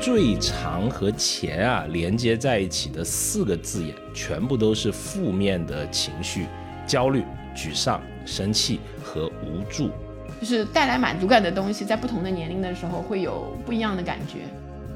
最长和钱啊连接在一起的四个字眼，全部都是负面的情绪：焦虑、沮丧、生气和无助。就是带来满足感的东西，在不同的年龄的时候会有不一样的感觉。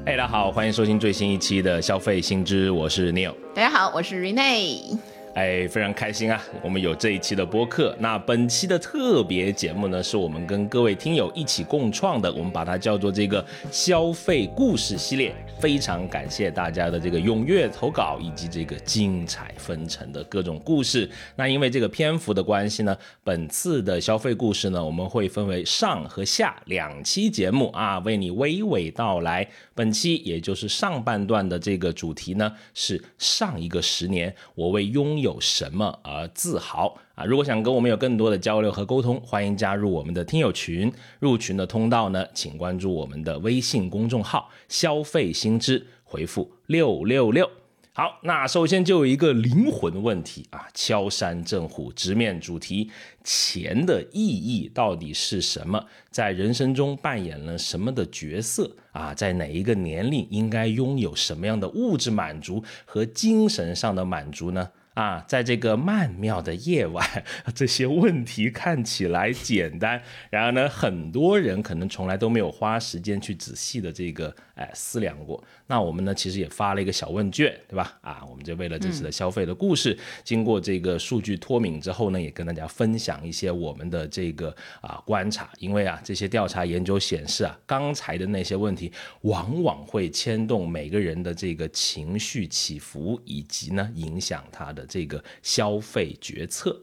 哎，大家好，欢迎收听最新一期的消费新知，我是 Neil。大家好，我是 Rene。哎，非常开心啊！我们有这一期的播客。那本期的特别节目呢，是我们跟各位听友一起共创的，我们把它叫做这个消费故事系列。非常感谢大家的这个踊跃投稿以及这个精彩纷呈的各种故事。那因为这个篇幅的关系呢，本次的消费故事呢，我们会分为上和下两期节目啊，为你娓娓道来。本期也就是上半段的这个主题呢，是上一个十年我为拥有什么而自豪。啊，如果想跟我们有更多的交流和沟通，欢迎加入我们的听友群。入群的通道呢，请关注我们的微信公众号“消费新知”，回复六六六。好，那首先就有一个灵魂问题啊，敲山震虎，直面主题：钱的意义到底是什么？在人生中扮演了什么的角色啊？在哪一个年龄应该拥有什么样的物质满足和精神上的满足呢？啊，在这个曼妙的夜晚，这些问题看起来简单，然而呢，很多人可能从来都没有花时间去仔细的这个哎思量过。那我们呢，其实也发了一个小问卷，对吧？啊，我们就为了这次的消费的故事，经过这个数据脱敏之后呢，也跟大家分享一些我们的这个啊观察。因为啊，这些调查研究显示啊，刚才的那些问题往往会牵动每个人的这个情绪起伏，以及呢影响他的这个消费决策。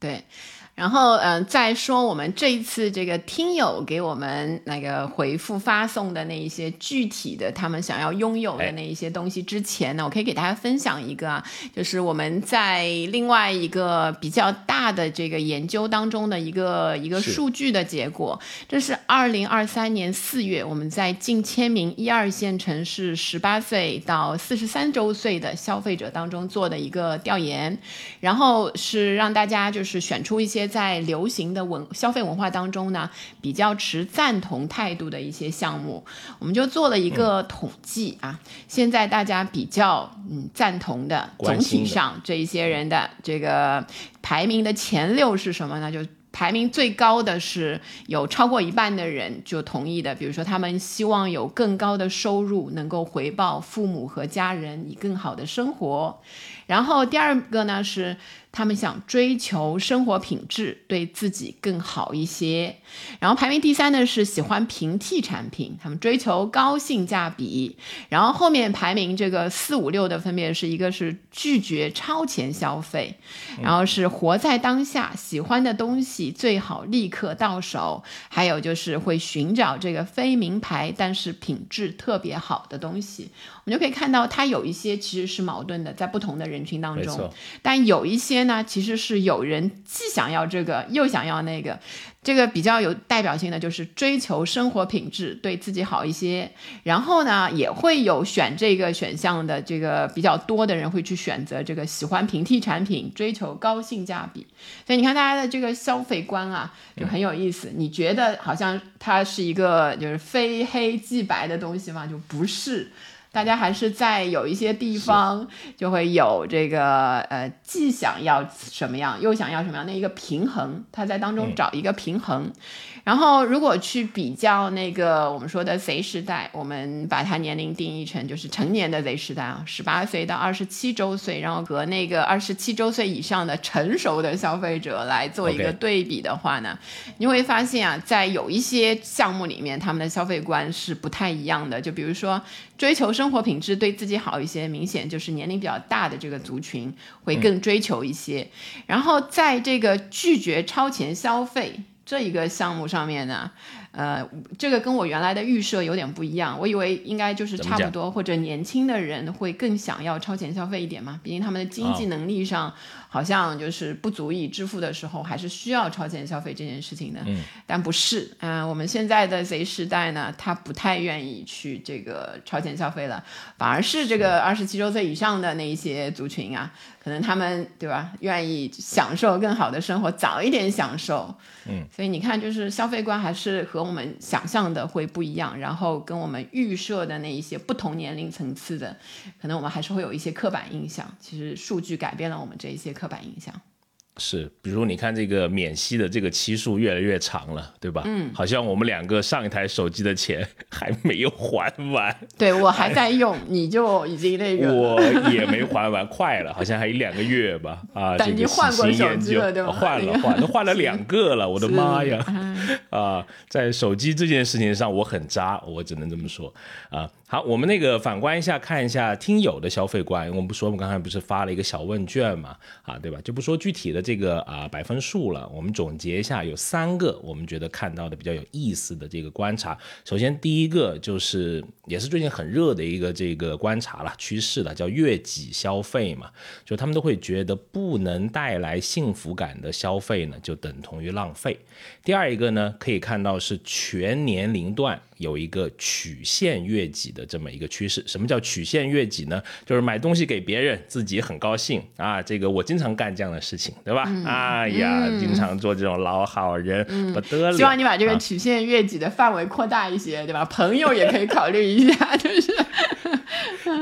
对。然后，嗯，再说我们这一次这个听友给我们那个回复发送的那一些具体的他们想要拥有的那一些东西之前呢，我可以给大家分享一个，啊就是我们在另外一个比较大的这个研究当中的一个一个数据的结果。这是二零二三年四月，我们在近千名一二线城市十八岁到四十三周岁的消费者当中做的一个调研，然后是让大家就是选出一些。在流行的文消费文化当中呢，比较持赞同态度的一些项目，我们就做了一个统计啊。现在大家比较嗯赞同的，总体上这一些人的这个排名的前六是什么呢？就排名最高的是有超过一半的人就同意的，比如说他们希望有更高的收入，能够回报父母和家人以更好的生活。然后第二个呢是。他们想追求生活品质，对自己更好一些。然后排名第三的是喜欢平替产品，他们追求高性价比。然后后面排名这个四五六的分别是一个是拒绝超前消费，然后是活在当下，喜欢的东西最好立刻到手。还有就是会寻找这个非名牌但是品质特别好的东西。我们就可以看到，它有一些其实是矛盾的，在不同的人群当中，但有一些。呢，其实是有人既想要这个，又想要那个。这个比较有代表性的就是追求生活品质，对自己好一些。然后呢，也会有选这个选项的这个比较多的人会去选择这个喜欢平替产品，追求高性价比。所以你看大家的这个消费观啊，就很有意思。你觉得好像它是一个就是非黑即白的东西吗？就不是。大家还是在有一些地方就会有这个呃，既想要什么样，又想要什么样的一个平衡，他在当中找一个平衡。然后，如果去比较那个我们说的 Z 时代，我们把它年龄定义成就是成年的 Z 时代啊，十八岁到二十七周岁，然后和那个二十七周岁以上的成熟的消费者来做一个对比的话呢，你会发现啊，在有一些项目里面，他们的消费观是不太一样的。就比如说追求生活品质，对自己好一些，明显就是年龄比较大的这个族群会更追求一些。然后在这个拒绝超前消费。这一个项目上面呢，呃，这个跟我原来的预设有点不一样。我以为应该就是差不多，或者年轻的人会更想要超前消费一点嘛，毕竟他们的经济能力上。好像就是不足以支付的时候，还是需要超前消费这件事情的。嗯，但不是，嗯，我们现在的 Z 时代呢，他不太愿意去这个超前消费了，反而是这个二十七周岁以上的那一些族群啊，可能他们对吧，愿意享受更好的生活，早一点享受。嗯，所以你看，就是消费观还是和我我们想象的会不一样，然后跟我们预设的那一些不同年龄层次的，可能我们还是会有一些刻板印象。其实数据改变了我们这一些刻板印象。是，比如你看这个免息的这个期数越来越长了，对吧？嗯，好像我们两个上一台手机的钱还没有还完。对我还在用，你就已经那个。我也没还完，快了，好像还有两个月吧。啊，但你换过手机了，对吧？换了，换，都换了 两个了，我的妈呀！啊，在手机这件事情上，我很渣，我只能这么说啊。好，我们那个反观一下，看一下听友的消费观。我们不说，我们刚才不是发了一个小问卷嘛？啊，对吧？就不说具体的这个啊百分数了。我们总结一下，有三个我们觉得看到的比较有意思的这个观察。首先，第一个就是也是最近很热的一个这个观察了趋势了，叫悦己消费嘛。就他们都会觉得不能带来幸福感的消费呢，就等同于浪费。第二一个呢，可以看到是全年龄段。有一个曲线悦己的这么一个趋势。什么叫曲线悦己呢？就是买东西给别人，自己很高兴啊。这个我经常干这样的事情，对吧？哎呀，经常做这种老好人，不得了。希望你把这个曲线悦己的范围扩大一些，对吧？朋友也可以考虑一下，就是。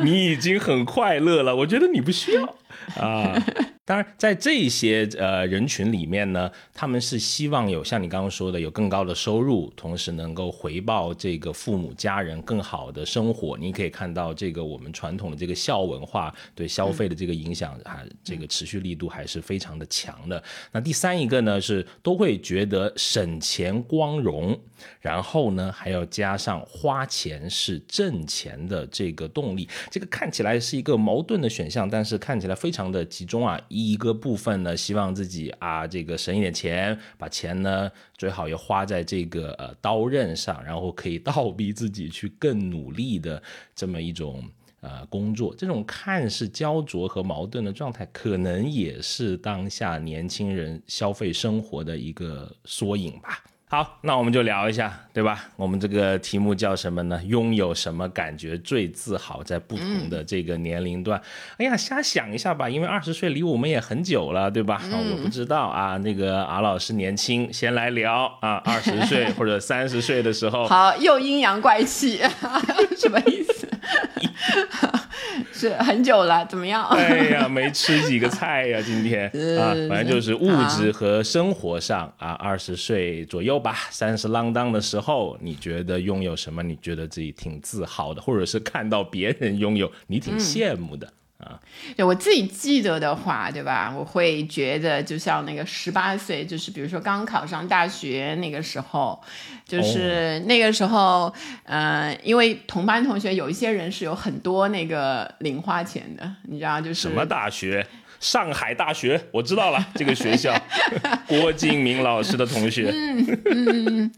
你已经很快乐了，我觉得你不需要啊。当然，在这些呃人群里面呢，他们是希望有像你刚刚说的有更高的收入，同时能够回报这个父母家人更好的生活。你可以看到，这个我们传统的这个孝文化对消费的这个影响，还这个持续力度还是非常的强的。那第三一个呢，是都会觉得省钱光荣，然后呢还要加上花钱是挣钱的这个动力。这个看起来是一个矛盾的选项，但是看起来非常的集中啊。一个部分呢，希望自己啊，这个省一点钱，把钱呢最好要花在这个呃刀刃上，然后可以倒逼自己去更努力的这么一种呃工作。这种看似焦灼和矛盾的状态，可能也是当下年轻人消费生活的一个缩影吧。好，那我们就聊一下，对吧？我们这个题目叫什么呢？拥有什么感觉最自豪？在不同的这个年龄段，哎呀，瞎想一下吧，因为二十岁离我们也很久了，对吧？我不知道啊，那个阿老师年轻，先来聊啊，二十岁或者三十岁的时候，好，又阴阳怪气，什么意思？是很久了，怎么样？哎呀，没吃几个菜呀，今天 啊，反正就是物质和生活上啊，二十岁左右吧，三十浪当的时候，你觉得拥有什么？你觉得自己挺自豪的，或者是看到别人拥有，你挺羡慕的。啊，对我自己记得的话，对吧？我会觉得，就像那个十八岁，就是比如说刚考上大学那个时候，就是那个时候，嗯，因为同班同学有一些人是有很多那个零花钱的，你知道，就是什么大学？上海大学，我知道了，这个学校，郭敬明老师的同学，嗯嗯，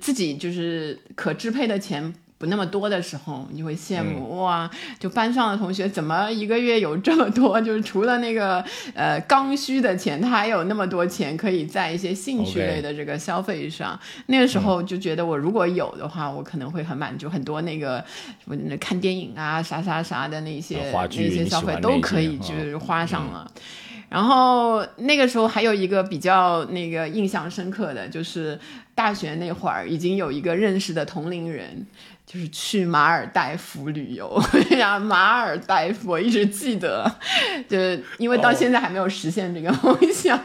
自己就是可支配的钱。不那么多的时候，你会羡慕哇！就班上的同学怎么一个月有这么多？就是除了那个呃刚需的钱，他还有那么多钱可以在一些兴趣类的这个消费上。那个时候就觉得，我如果有的话，我可能会很满足。很多那个什么看电影啊、啥啥啥的那些那些消费都可以就是花上了。然后那个时候还有一个比较那个印象深刻的就是大学那会儿，已经有一个认识的同龄人。就是去马尔代夫旅游 呀，马尔代夫我一直记得，就是因为到现在还没有实现这个梦想。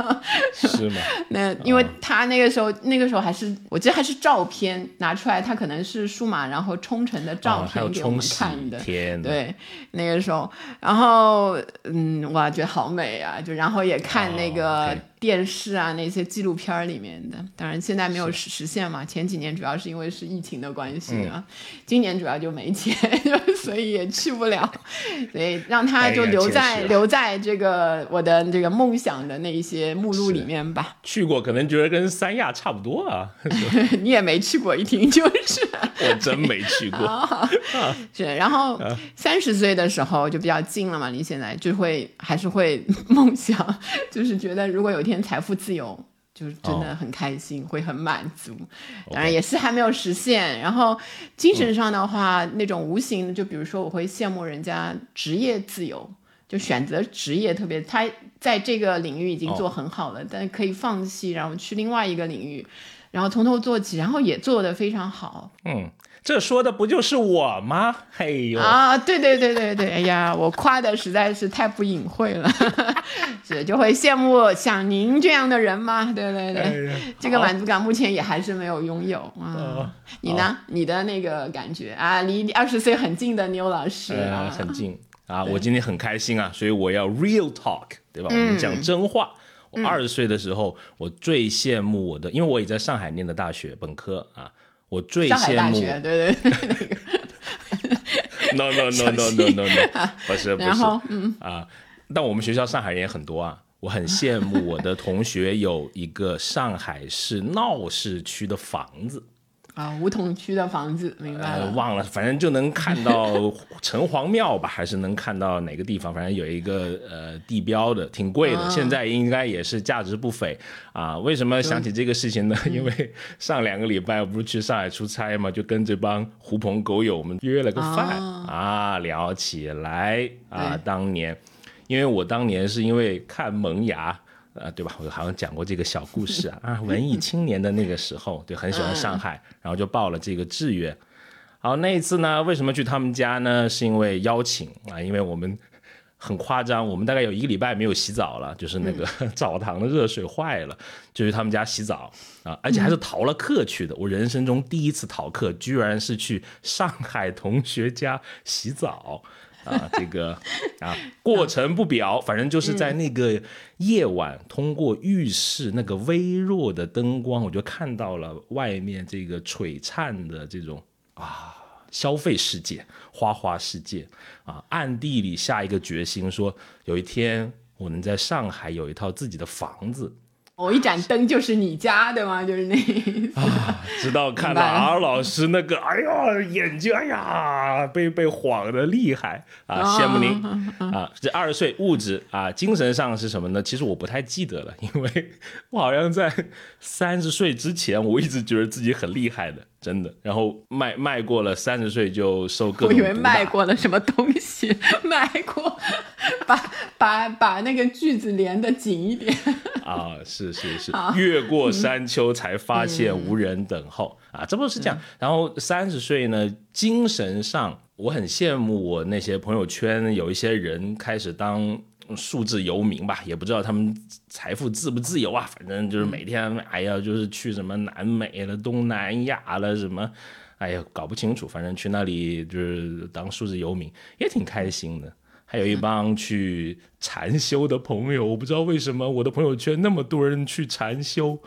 是吗？那因为他那个时候，那个时候还是我记得还是照片拿出来，他可能是数码然后冲成的照片给我们看的。天，对，那个时候，然后嗯，哇，觉得好美啊！就然后也看那个。电视啊，那些纪录片里面的，当然现在没有实实现嘛。前几年主要是因为是疫情的关系啊，今年主要就没钱，所以也去不了。所以让他就留在留在这个我的这个梦想的那一些目录里面吧。去过可能觉得跟三亚差不多啊，你也没去过，一听就是。我真没去过。是，然后三十岁的时候就比较近了嘛，离现在就会还是会梦想，就是觉得如果有。天财富自由，就是真的很开心，会很满足。当然也是还没有实现。然后精神上的话，那种无形的，就比如说我会羡慕人家职业自由，就选择职业特别，他在这个领域已经做很好了，但可以放弃，然后去另外一个领域。然后从头做起，然后也做得非常好。嗯，这说的不就是我吗？嘿呦啊，对对对对对，哎呀，我夸的实在是太不隐晦了，是就会羡慕像您这样的人吗？对对对，哎这个满足感目前也还是没有拥有啊哦。你呢？你的那个感觉啊，离二十岁很近的牛老师呃，啊，很近啊！我今天很开心啊，所以我要 real talk，对吧？我们讲真话。我二十岁的时候，我最羡慕我的，因为我也在上海念的大学本科啊，我最羡慕。对对对，那个 no no no no no no no，不是不是嗯啊，但我们学校上海人也很多啊。我很羡慕我的同学有一个上海市闹市区的房子，啊，梧桐区的房子，明白呃，了。忘了，反正就能看到 城隍庙吧，还是能看到哪个地方，反正有一个呃地标的，挺贵的，嗯现在应该也是价值不菲啊。为什么想起这个事情呢？嗯因为上两个礼拜我不是去上海出差嘛，就跟这帮狐朋狗友们约了个饭、哦啊，聊起来啊，当年，因为我当年是因为看《萌芽》。呃，对吧？我好像讲过这个小故事啊 啊，文艺青年的那个时候，对，很喜欢上海，然后就报了这个志愿，好，那一次呢，为什么去他们家呢？是因为邀请啊，因为我们很夸张，我们大概有一个礼拜没有洗澡了，就是那个 澡堂的热水坏了，就去他们家洗澡啊，而且还是逃了课去的。我人生中第一次逃课，居然是去上海同学家洗澡。啊，这个啊，过程不表，反正就是在那个夜晚，通过浴室那个微弱的灯光，我就看到了外面这个璀璨的这种啊消费世界、花花世界啊，暗地里下一个决心说，有一天我能在上海有一套自己的房子。我一盏灯就是你家，对吗？就是那意思。啊，直到看到 R 老师那个，哎呀，眼睛，哎呀，被被晃的厉害啊！哦羡慕您 啊！这二十岁物质啊，精神上是什么呢？其实我不太记得了，因为我好像在三十岁之前，我一直觉得自己很厉害的，真的。然后迈迈过了三十岁，就受各我以为种毒打卖过了什么东西，卖过，把把把那个句子连得紧一点。啊，是是是，越过山丘才发现无人等候、啊，这不是这样。然后三十岁呢，精神上我很羡慕我那些朋友圈有一些人开始当数字游民吧，也不知道他们财富自不自由啊，反正就是每天哎呀，就是去什么南美了、东南亚了什么。哎呀，搞不清楚，反正去那里就是当数字游民，也挺开心的。还有一帮去禅修的朋友，我不知道为什么我的朋友圈那么多人去禅修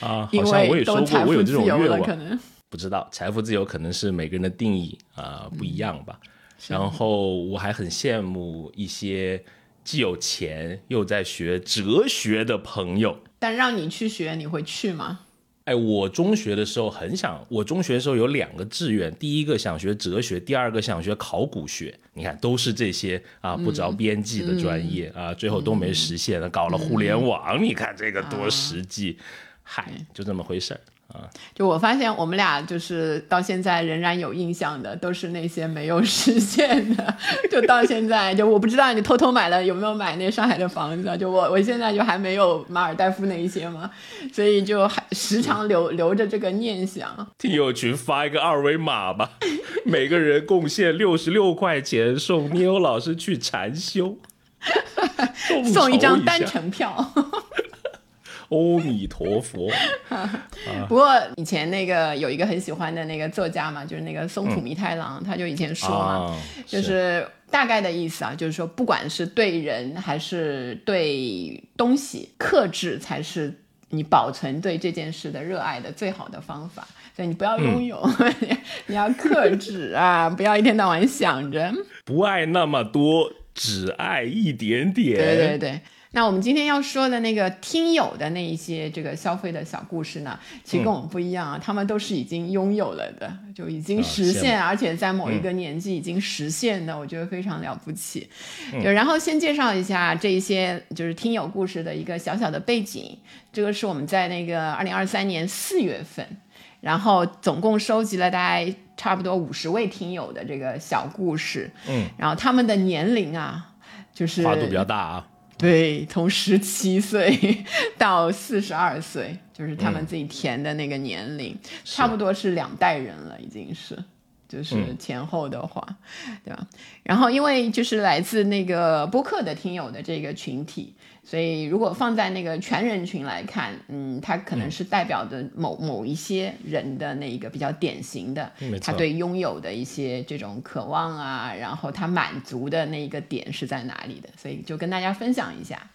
啊，因好像我为也说过，我有这种愿望。能不知道财富自由可能是每个人的定义啊、不一样吧。然后我还很羡慕一些既有钱又在学哲学的朋友。但让你去学，你会去吗？哎，我中学的时候很想，我中学的时候有两个志愿，第一个想学哲学，第二个想学考古学。你看，都是这些啊不着边际的专业、啊，最后都没实现了，搞了互联网，你看这个多实际。嗨，就这么回事儿啊。就我发现我们俩就是到现在仍然有印象的，都是那些没有实现的。就到现在，就我不知道你偷偷买了有没有买那上海的房子啊？就我我现在就还没有马尔代夫那一些嘛，所以就还时常留留着这个念想。听友群发一个二维码吧，每个人贡献六十六块钱，送尼欧老师去禅修，送一张单程票。阿弥陀佛。不过以前那个有一个很喜欢的那个作家嘛，就是那个松浦弥太郎，他就以前说嘛，啊，就是大概的意思啊，就是说不管是对人还是对东西，克制才是你保存对这件事的热爱的最好的方法。所以你不要拥有，你要克制啊，不要一天到晚想着。不爱那么多，只爱一点点。对对对。那我们今天要说的那个听友的那一些这个消费的小故事呢，其实跟我们不一样啊，他们都是已经拥有了的，就已经实现，而且在某一个年纪已经实现的，我觉得非常了不起。就然后先介绍一下这一些就是听友故事的一个小小的背景，这个是我们在那个二零二三年四月份，然后总共收集了大概差不多五十位听友的这个小故事，嗯，然后他们的年龄啊，就是跨度比较大啊。对，从十七岁 到四十二岁，就是他们自己填的那个年龄，差不多是两代人了，已经是。就是前后的话，对吧？然后因为就是来自那个播客的听友的这个群体，所以如果放在那个全人群来看，嗯，他可能是代表的某某一些人的那一个比较典型的，他对拥有的一些这种渴望啊，然后他满足的那一个点是在哪里的，所以就跟大家分享一下，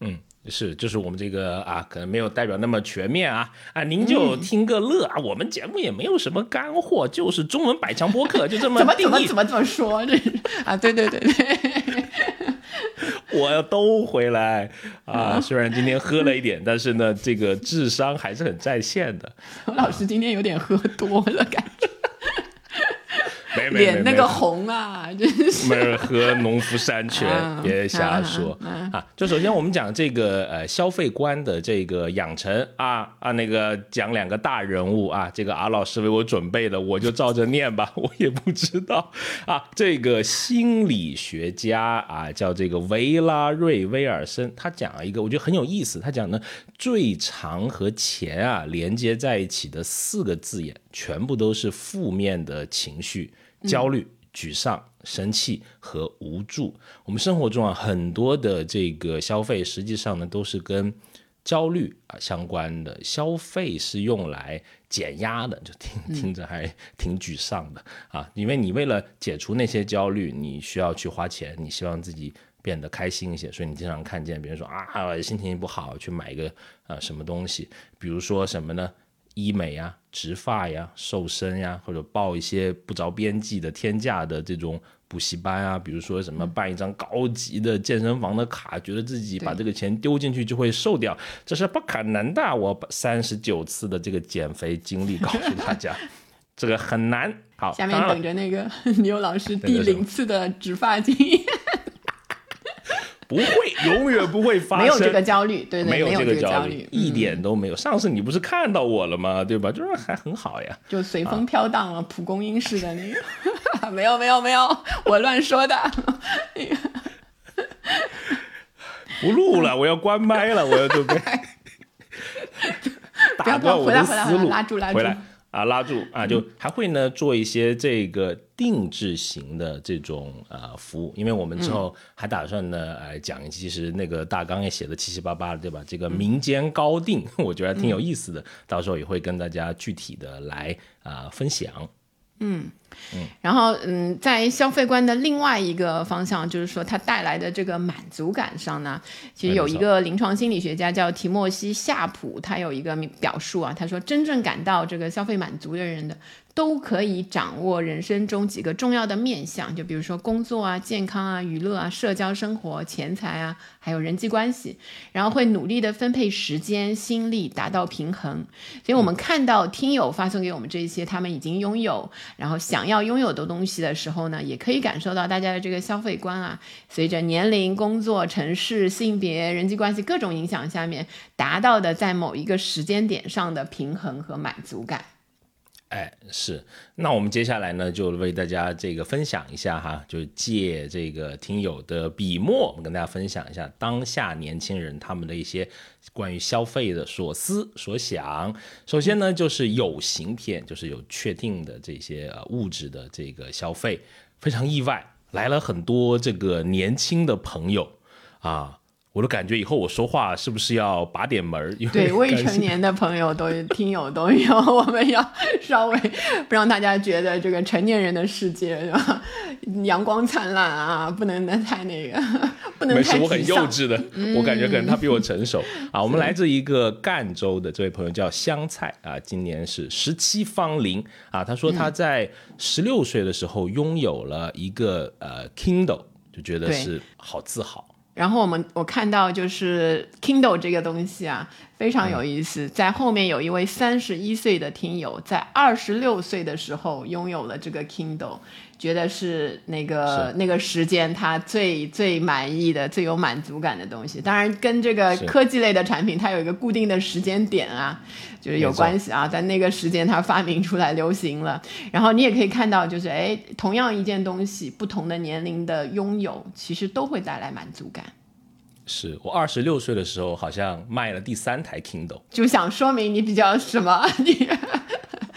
嗯。是，就是我们这个啊，可能没有代表那么全面啊啊，您就听个乐啊。我们节目也没有什么干货，就是中文百强播客，就这么 怎么怎么怎么怎么说这是啊？对对对对，我要都回来啊。虽然今天喝了一点，但是呢，这个智商还是很在线的。老师今天有点喝多了，感觉。脸那个红啊，真是没人喝农夫山泉，别瞎说啊！就首先我们讲这个呃消费观的这个养成啊啊，那个讲两个大人物啊，这个阿老师为我准备的，我就照着念吧，我也不知道啊。这个心理学家啊，叫这个维拉瑞威尔森，他讲了一个我觉得很有意思，他讲呢最长和钱啊连接在一起的四个字眼，全部都是负面的情绪。焦虑、沮丧、生气和无助。我们生活中啊，很多的这个消费，实际上呢，都是跟焦虑啊相关的。消费是用来减压的，就听 听着还挺沮丧的啊。因为你为了解除那些焦虑，你需要去花钱，你希望自己变得开心一些，所以你经常看见别人说啊，心情不好，去买一个啊什么东西，比如说什么呢？医美呀、植发呀、瘦身呀，或者报一些不着边际的天价的这种补习班啊，比如说什么办一张高级的健身房的卡，觉得自己把这个钱丢进去就会瘦掉，这是不可能的。我三十九次的这个减肥经历告诉大家，这个很难。好，下面等着那个 牛老师第零次的植发经验。不会，永远不会发生。没有这个焦虑，对对，没有这个焦虑，一点都没有。上次你不是看到我了吗？对吧？就是还很好呀，就随风飘荡了，蒲公英似的那个。没有没有没有，我乱说的。不录了，我要关麦了，我要准备。打断我的思路，拉住拉住。啊，拉住啊，就还会呢做一些这个定制型的这种呃服务，因为我们之后还打算呢，呃讲，其实那个大纲也写的七七八八的，对吧？这个民间高定，我觉得挺有意思的，到时候也会跟大家具体的来啊分享。嗯嗯，然后嗯，在消费观的另外一个方向，就是说它带来的这个满足感上呢，其实有一个临床心理学家叫提莫西夏普，他有一个表述啊，他说真正感到这个消费满足的人的。都可以掌握人生中几个重要的面向，就比如说工作啊、健康啊、娱乐啊、社交生活、钱财啊，还有人际关系，然后会努力的分配时间、心力，达到平衡。所以，我们看到听友发送给我们这些他们已经拥有，然后想要拥有的东西的时候呢，也可以感受到大家的这个消费观啊，随着年龄、工作、城市、性别、人际关系各种影响下面，达到的在某一个时间点上的平衡和满足感。哎，是，那我们接下来呢，就为大家这个分享一下哈，就借这个听友的笔墨，我们跟大家分享一下当下年轻人他们的一些关于消费的所思所想。首先呢，就是有形片，就是有确定的这些呃物质的这个消费，非常意外，来了很多这个年轻的朋友啊。我都感觉以后我说话是不是要把点门儿？对未成年的朋友都听友都有，我们要稍微不让大家觉得这个成年人的世界吧？阳光灿烂啊，不能太那个，不能太没事，我很幼稚的，我感觉可能他比我成熟啊。我们来自一个赣州的这位朋友叫香菜啊，今年是十七芳龄啊。他说他在十六岁的时候拥有了一个呃 Kindle，就觉得是好自豪。然后我们我看到就是 Kindle 这个东西啊，非常有意思。在后面有一位三十一岁的听友，在二十六岁的时候拥有了这个 Kindle。觉得是那个那个时间他最最满意的、最有满足感的东西。当然，跟这个科技类的产品，它有一个固定的时间点啊，就是有关系啊。在那个时间，它发明出来、流行了。然后你也可以看到，就是哎，同样一件东西，不同的年龄的拥有，其实都会带来满足感。是我二十六岁的时候，好像卖了第三台 Kindle，就想说明你比较什么？你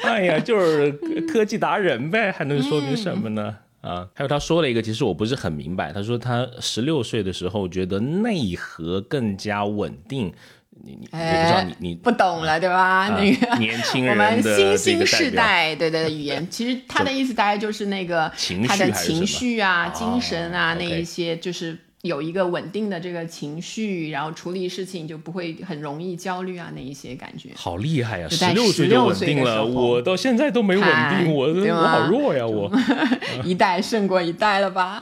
哎呀，就是科技达人呗，还能说明什么呢？啊，还有他说了一个，其实我不是很明白。他说他十六岁的时候觉得内核更加稳定。你你也不知道你你不懂了对吧？那个 年轻人我们新兴世代对对语言，其实他的意思大概就是那个他的情绪啊、精神啊那一些，就是有一个稳定的这个情绪，然后处理事情就不会很容易焦虑啊那一些感觉。好厉害呀！十六岁就稳定了，我到现在都没稳定，我我好弱呀！我 一代胜过一代了吧？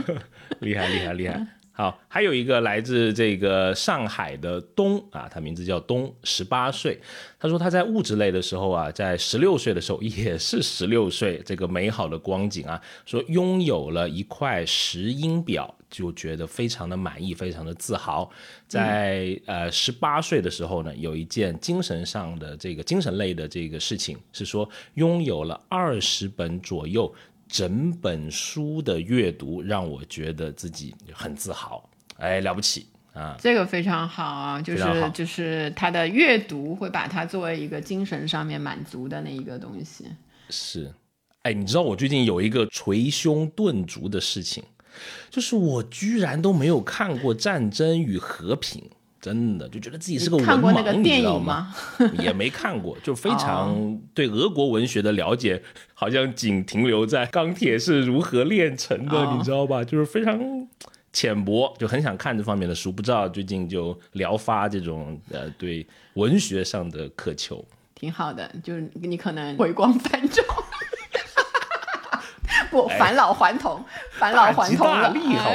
厉害厉害厉害！好，还有一个来自这个上海的东啊，他名字叫东，十八岁。他说他在物质类的时候啊，在十六岁的时候也是十六岁，这个美好的光景啊，说拥有了一块石英表，就觉得非常的满意，非常的自豪。在呃十八岁的时候呢，有一件精神上的这个精神类的这个事情，是说拥有了二十本左右。整本书的阅读让我觉得自己很自豪，哎，了不起啊！这个非常好啊，就是就是他的阅读会把它作为一个精神上面满足的那一个东西。是，哎，你知道我最近有一个捶胸顿足的事情，就是我居然都没有看过《战争与和平》。真的就觉得自己是个文盲，你知道吗？也没看过，就非常对俄国文学的了解，好像仅停留在钢铁是如何炼成的，你知道吧？就是非常浅薄，就很想看这方面的书。不知道最近就聊发这种呃对文学上的渴求，挺好的。就是你可能回光返照，不返老还童，返老还童了，好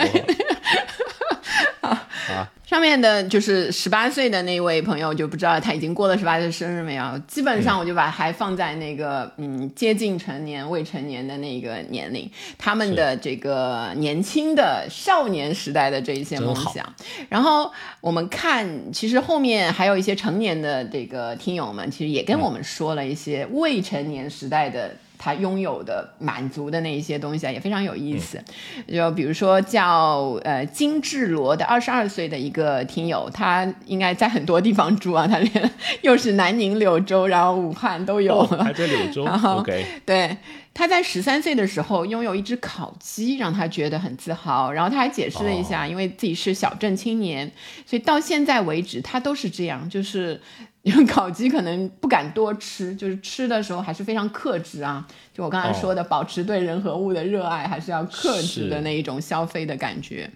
不好？上面的就是十八岁的那位朋友，就不知道他已经过了十八岁生日没有。基本上我就把还放在那个嗯接近成年、未成年的那个年龄，他们的这个年轻的少年时代的这一些梦想。然后我们看，其实后面还有一些成年的这个听友们，其实也跟我们说了一些未成年时代的。他拥有的满足的那一些东西啊，也非常有意思。就比如说叫呃金志罗的二十二岁的一个听友，他应该在很多地方住啊，他连又是南宁、柳州，然后武汉都有。还在柳州。然后对，他在十三岁的时候拥有一只烤鸡，让他觉得很自豪。然后他还解释了一下，因为自己是小镇青年，所以到现在为止他都是这样，就是。因为烤鸡可能不敢多吃，就是吃的时候还是非常克制啊。就我刚才说的，保持对人和物的热爱，还是要克制的那一种消费的感觉。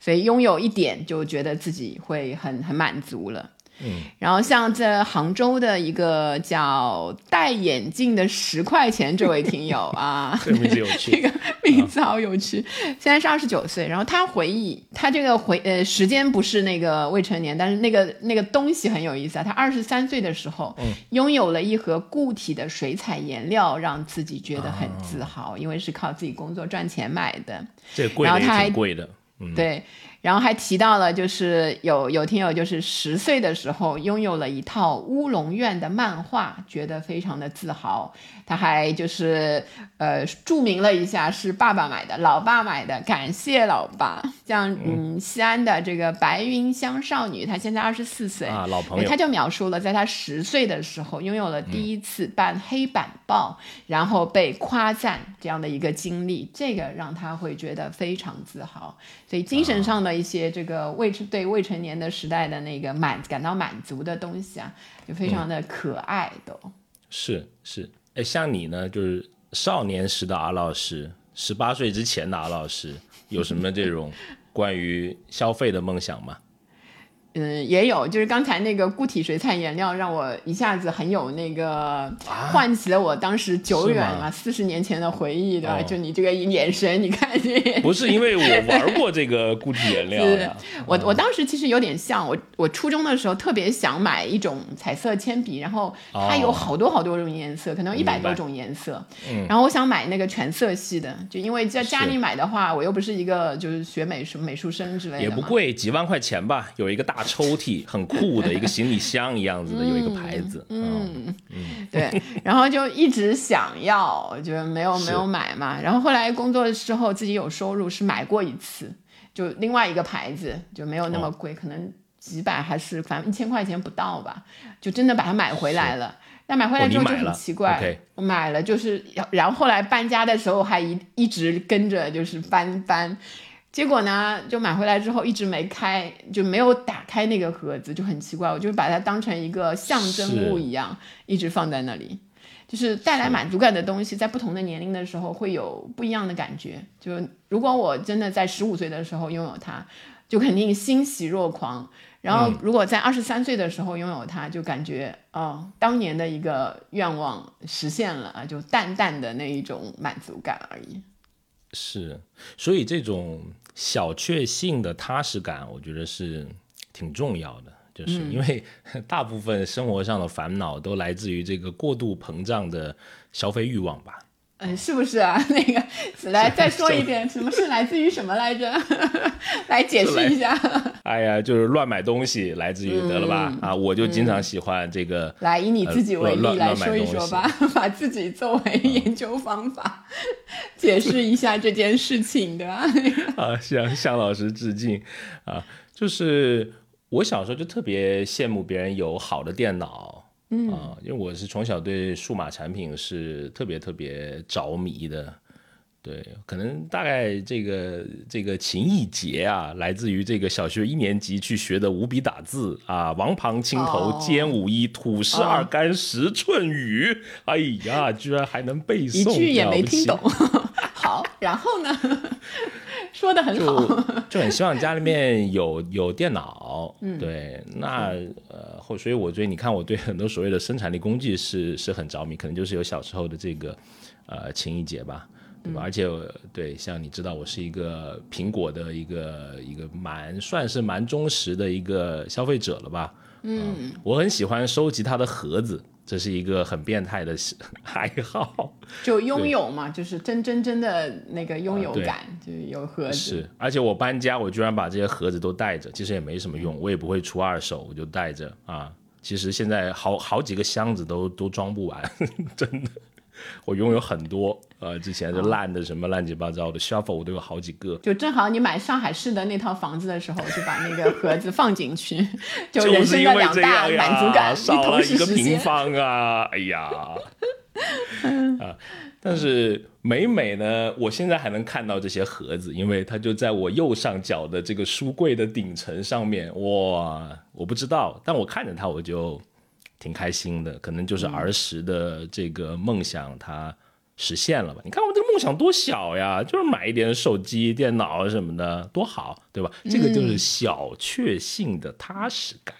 所以拥有一点就觉得自己会很很满足了。嗯，然后像在杭州的一个叫戴眼镜的十块钱这位听友 啊，这个名字有趣，这个名字好有趣。现在是二十九岁，然后他回忆，他这个回呃时间不是那个未成年，但是那个那个东西很有意思啊。他二十三岁的时候，拥有了一盒固体的水彩颜料，让自己觉得很自豪，因为是靠自己工作赚钱买的。这贵的挺贵的，嗯，对。然后还提到了，就是有有听友就是十岁的时候拥有了一套乌龙院的漫画，觉得非常的自豪。他还就是呃注明了一下是爸爸买的，老爸买的，感谢老爸。像嗯西安的这个白云香少女，她现在二十四岁啊，老朋友，她就描述了在她十岁的时候拥有了第一次办黑板报，然后被夸赞这样的一个经历，这个让她会觉得非常自豪。所以精神上的一些这个未成对未成年的时代的那个满感到满足的东西啊，就非常的可爱都。是是。哎，像你呢，就是少年时的阿老师，十八岁之前的阿老师，有什么这种关于消费的梦想吗？嗯，也有，就是刚才那个固体水彩颜料，让我一下子很有那个唤起了我当时久远嘛，四十年前的回忆，对吧？就你这个眼神，你看你不是因为我 玩过这个固体颜料的，我我当时其实有点像我，我初中的时候特别想买一种彩色铅笔，然后它有好多好多种颜色，可能一百多种颜色，嗯然后我想买那个全色系的，就因为在家里买的话，我又不是一个就是学美术美术生之类的，也不贵，几万块钱吧，有一个大。抽屉很酷的一个行李箱一样子的，有一个牌子。嗯嗯，对，然后就一直想要，就没有没有买嘛。然后后来工作之后自己有收入，是买过一次。就另外一个牌子，就没有那么贵，可能几百还是反正一千块钱不到吧，就真的把它买回来了。但买回来之后就很奇怪，我买了就是要，然后后来搬家的时候还一一直跟着就是搬搬，结果呢就买回来之后一直没开，就没有打开那个盒子，就很奇怪，我就把它当成一个象征物一样，一直放在那里。就是带来满足感的东西，在不同的年龄的时候会有不一样的感觉。就如果我真的在十五岁的时候拥有它，就肯定欣喜若狂。然后，如果在二十三岁的时候拥有它，就感觉哦，当年的一个愿望实现了啊，就淡淡的那一种满足感而已。是，所以这种小确幸的踏实感，我觉得是挺重要的。就是因为大部分生活上的烦恼都来自于这个过度膨胀的消费欲望吧。嗯，是不是啊？那个，来再说一遍，什么是来自于什么来着？来解释一下。哎呀，就是乱买东西，来自于得了吧？啊，我就经常喜欢这个。来，以你自己为例来说一说吧，把自己作为研究方法，解释一下这件事情，对吧？啊，向向老师致敬啊！就是我小时候就特别羡慕别人有好的电脑。啊，因为我是从小对数码产品是特别特别着迷的，对，可能大概这个这个情意结啊，来自于这个小学一年级去学的五笔打字啊，王旁青头兼五一土十二干十寸雨，哎呀，居然还能背诵，一句也没听懂。好，然后呢？说的很好，就很希望家里面有有电脑，对，那呃后，所以我觉得你看，我对很多所谓的生产力工具是是很着迷，可能就是有小时候的这个呃情谊结吧，对吧？而且对，像你知道，我是一个苹果的一个一个蛮算是蛮忠实的一个消费者了吧，嗯，我很喜欢收集它的盒子。这是一个很变态的 爱好，就拥有嘛，就是真真真的那个拥有感，就有盒子。是，而且我搬家，我居然把这些盒子都带着，其实也没什么用，我也不会出二手，我就带着啊。其实现在好好几个箱子都都装不完，真的。我拥有很多，呃，之前就烂的什么乱七八糟的 shuffle 我都有好几个。就正好你买上海市的那套房子的时候，就把那个盒子放进去，就人生的两大满足感少了一个平方啊！哎呀，啊！但是每每呢，我现在还能看到这些盒子，因为它就在我右上角的这个书柜的顶层上面。哇，我不知道，但我看着它我就。挺开心的，可能就是儿时的这个梦想，它实现了吧？你看我这个梦想多小呀，就是买一点手机、电脑什么的，多好，对吧？这个就是小确幸的踏实感。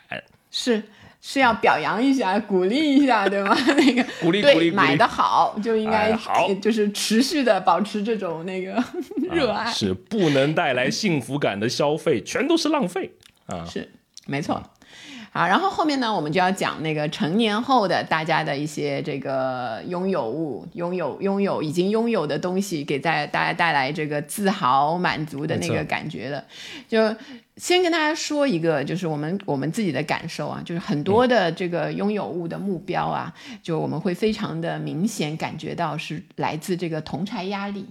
是是要表扬一下、鼓励一下，对吗？那个鼓励鼓励，买的好就应该好，就是持续的保持这种那个 热爱。是不能带来幸福感的消费，全都是浪费啊！是没错。好，然后后面呢，我们就要讲那个成年后的大家的一些这个拥有物，拥有拥有已经拥有的东西，给在大家带来这个自豪满足的那个感觉的。就先跟大家说一个，就是我们我们自己的感受啊，就是很多的这个拥有物的目标啊，就我们会非常的明显感觉到是来自这个同柴压力。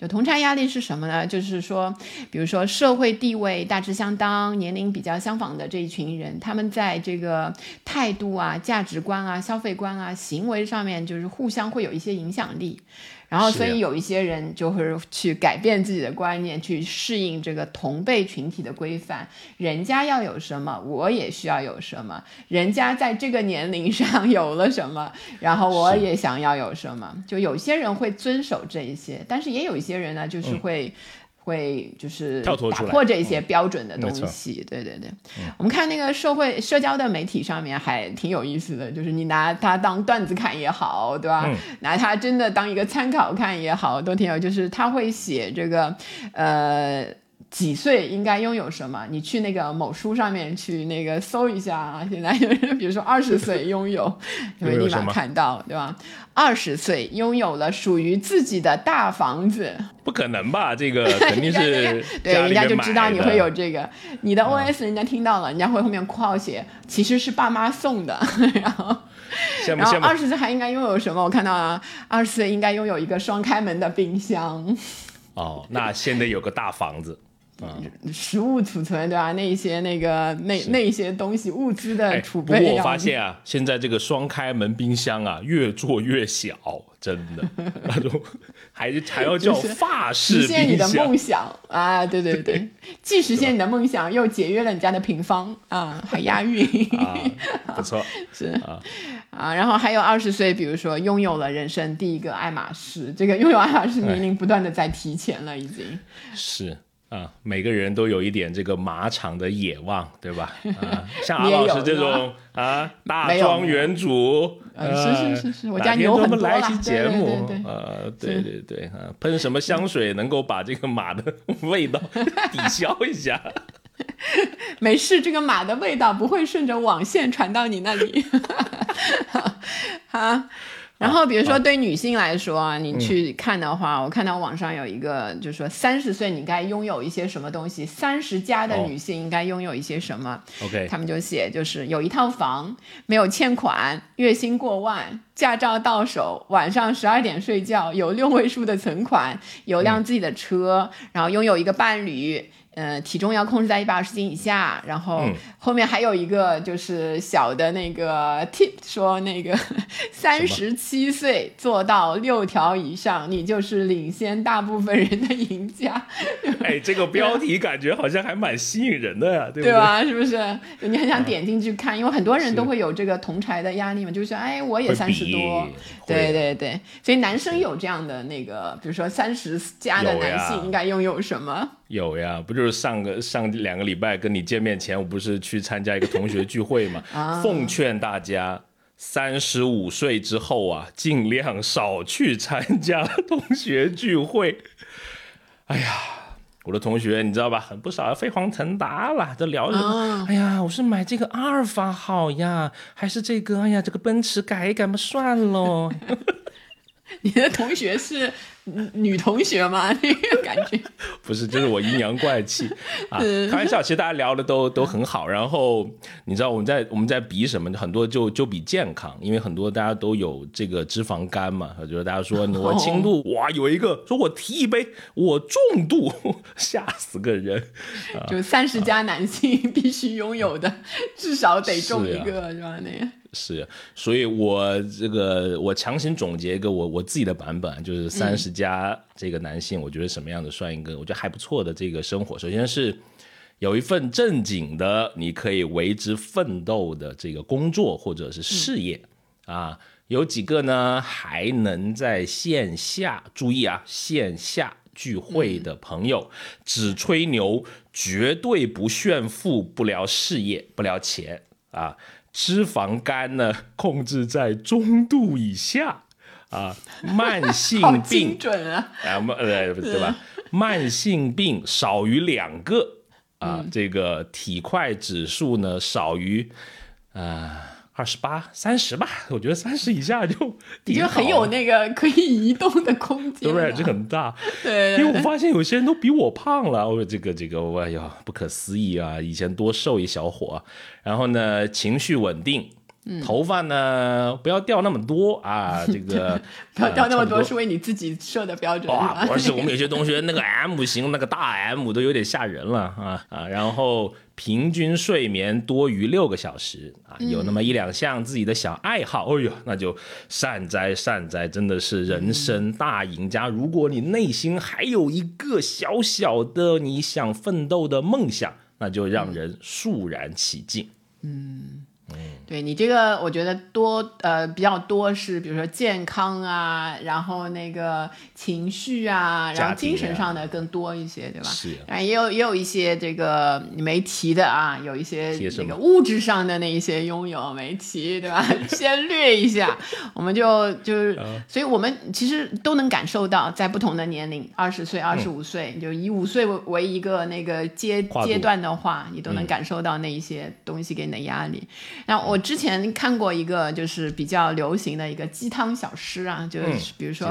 就同差压力是什么呢？就是说，比如说社会地位大致相当、年龄比较相仿的这一群人，他们在这个态度啊、价值观啊、消费观啊、行为上面，就是互相会有一些影响力。然后，所以有一些人就会去改变自己的观念，去适应这个同辈群体的规范。人家要有什么，我也需要有什么。人家在这个年龄上有了什么，然后我也想要有什么。就有些人会遵守这一些，但是也有一些人呢，就是会。会就是打破这些标准的东西，对对对。我们看那个社会社交的媒体上面还挺有意思的，就是你拿它当段子看也好，对吧？拿它真的当一个参考看也好，都挺有。就是他会写这个，呃。几岁应该拥有什么？你去那个某书上面去那个搜一下啊。现在有人比如说二十岁拥有，就会立马看到，对吧？二十岁拥有了属于自己的大房子，不可能吧？这个肯定是 对，人家就知道你会有这个。你的 OS 人家听到了，人家会后面括号写，其实是爸妈送的。然后，然后二十岁还应该拥有什么？我看到啊，二十岁应该拥有一个双开门的冰箱。哦，那先得有个大房子。食物储存对吧？那一些那个那那一些东西物资的储备。不过我发现啊，现在这个双开门冰箱啊，越做越小，真的 那种还还要叫法式冰箱。实现你的梦想啊！对对对，既实现你的梦想，又节约了你家的平方啊，还押韵。不错，是啊啊，然后还有二十岁，比如说拥有了人生第一个爱马仕，这个拥有爱马仕年龄不断的在提前了，已经是。啊，每个人都有一点这个马场的野望，对吧？啊，像阿老师这种啊，大庄园主，是是是是，我家牛很多来一期节目，呃，对对对，啊，喷什么香水能够把这个马的味道抵消一下？没事，这个马的味道不会顺着网线传到你那里。好。然后，比如说对女性来说，你去看的话，我看到网上有一个，就是说三十岁你该拥有一些什么东西，三十加的女性应该拥有一些什么？OK，他们就写就是有一套房，没有欠款，月薪过万，驾照到手，晚上十二点睡觉，有六位数的存款，有辆自己的车，然后拥有一个伴侣。嗯，体重要控制在一百二十斤以下，然后后面还有一个就是小的那个 tip，说那个三十七岁做到六条以上，你就是领先大部分人的赢家。哎，这个标题感觉好像还蛮吸引人的呀，对对吧？是不是？你很想点进去看，因为很多人都会有这个同柴的压力嘛，就是哎，我也三十多，对对对，所以男生有这样的那个，比如说三十加的男性应该拥有什么？有呀，不就是上个上两个礼拜跟你见面前，我不是去参加一个同学聚会嘛？奉劝大家，三十五岁之后啊，尽量少去参加同学聚会。哎呀，我的同学你知道吧？很不少飞黄腾达了，都聊什么？哎呀，我是买这个阿尔法好呀，还是这个？哎呀，这个奔驰改一改嘛，算喽。你的同学是？女同学嘛，那个感觉 不是，就是我阴阳怪气 啊！开玩笑，其实大家聊的都都很好。然后你知道我们在我们在比什么？很多就就比健康，因为很多大家都有这个脂肪肝嘛。就是大家说我轻度，哇，有一个说我提一杯，我重度，吓死个人！就三十加男性必须拥有的，至少得中一个，是吧？那个。是，所以我这个我强行总结一个我我自己的版本，就是三十加这个男性，我觉得什么样的算一个我觉得还不错的这个生活。首先是有一份正经的，你可以为之奋斗的这个工作或者是事业啊。有几个呢，还能在线下注意啊，线下聚会的朋友，只吹牛，绝对不炫富，不聊事业，不聊钱啊。脂肪肝呢，控制在中度以下啊，慢性病精准啊，啊，呃，对吧？慢性病少于两个啊，这个体块指数呢少于啊。二十八、三十吧，我觉得三十以下就 就很有那个可以移动的空间，对，就很大。对，因为我发现有些人都比我胖了，我这个这个，哎呀，不可思议啊！以前多瘦一小伙，然后呢，情绪稳定。头发呢，不要掉那么多啊！这个不要掉那么多，是为你自己设的标准。哇，不是，我们有些同学那个 M 型，那个大 M 都有点吓人了啊啊！然后平均睡眠多于六个小时啊，有那么一两项自己的小爱好，哎呦，那就善哉善哉，真的是人生大赢家。如果你内心还有一个小小的你想奋斗的梦想，那就让人肃然起敬。嗯。对你这个，我觉得多呃比较多是，比如说健康啊，然后那个情绪啊，然后精神上的更多一些，对吧？是。啊，也有也有一些这个你没提的啊，有一些那个物质上的那一些拥有没提，对吧？先略一下，我们就就是，所以我们其实都能感受到，在不同的年龄，二十岁、二十五岁，就以五岁为为一个那个阶阶段的话，你都能感受到那一些东西给你的压力。那我。之前看过一个就是比较流行的一个鸡汤小诗啊，就是比如说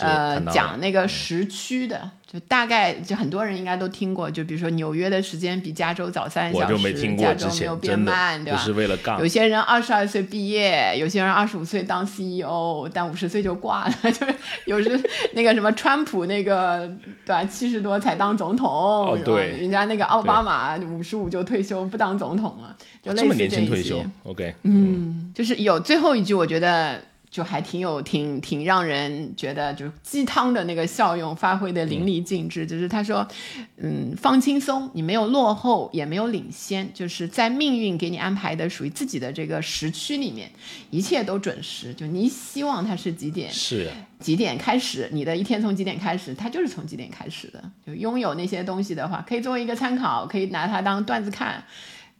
呃讲那个时区的，就大概就很多人应该都听过，就比如说纽约的时间比加州早三小时，我就没听过之加州没有变慢，对吧？不是为了杠有。些人二十二岁毕业，有些人二十五岁当 CEO，但五十岁就挂了。就是有时那个什么川普那个对吧，七十多才当总统，哦对人家那个奥巴马五十五就退休不当总统了，就类似这么年轻退休，OK，就是有最后一句，我觉得就还挺有挺挺让人觉得就是鸡汤的那个效用发挥的淋漓尽致。就是他说，嗯，放轻松，你没有落后，也没有领先，就是在命运给你安排的属于自己的这个时区里面，一切都准时。就你希望它是几点，是几点开始，你的一天从几点开始，它就是从几点开始的。就拥有那些东西的话，可以作为一个参考，可以拿它当段子看，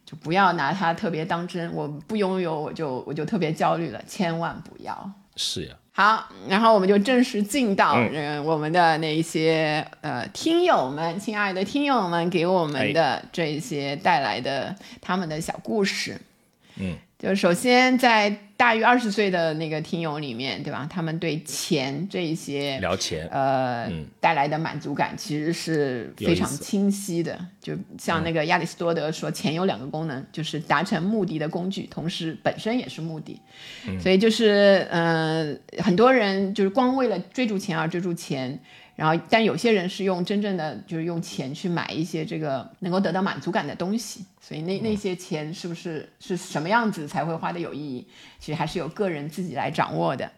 就不要拿它特别当真。我不拥有，我就我就特别焦虑了，千万不要。是呀，好，然后我们就正式进到嗯嗯我们的那一些呃听友们，亲爱的听友们给我们的这些带来的他们的小故事。嗯，就首先在大于二十岁的那个听友里面，对吧？他们对钱这一些聊钱，呃、嗯带来的满足感其实是非常清晰的。就像那个亚里士多德说，钱有两个功能，就是达成目的的工具，同时本身也是目的。所以就是呃，很多人就是光为了追逐钱而追逐钱。然后，但有些人是用真正的，就是用钱去买一些这个能够得到满足感的东西，所以那那些钱是不是是什么样子才会花的有意义？其实还是由个人自己来掌握的。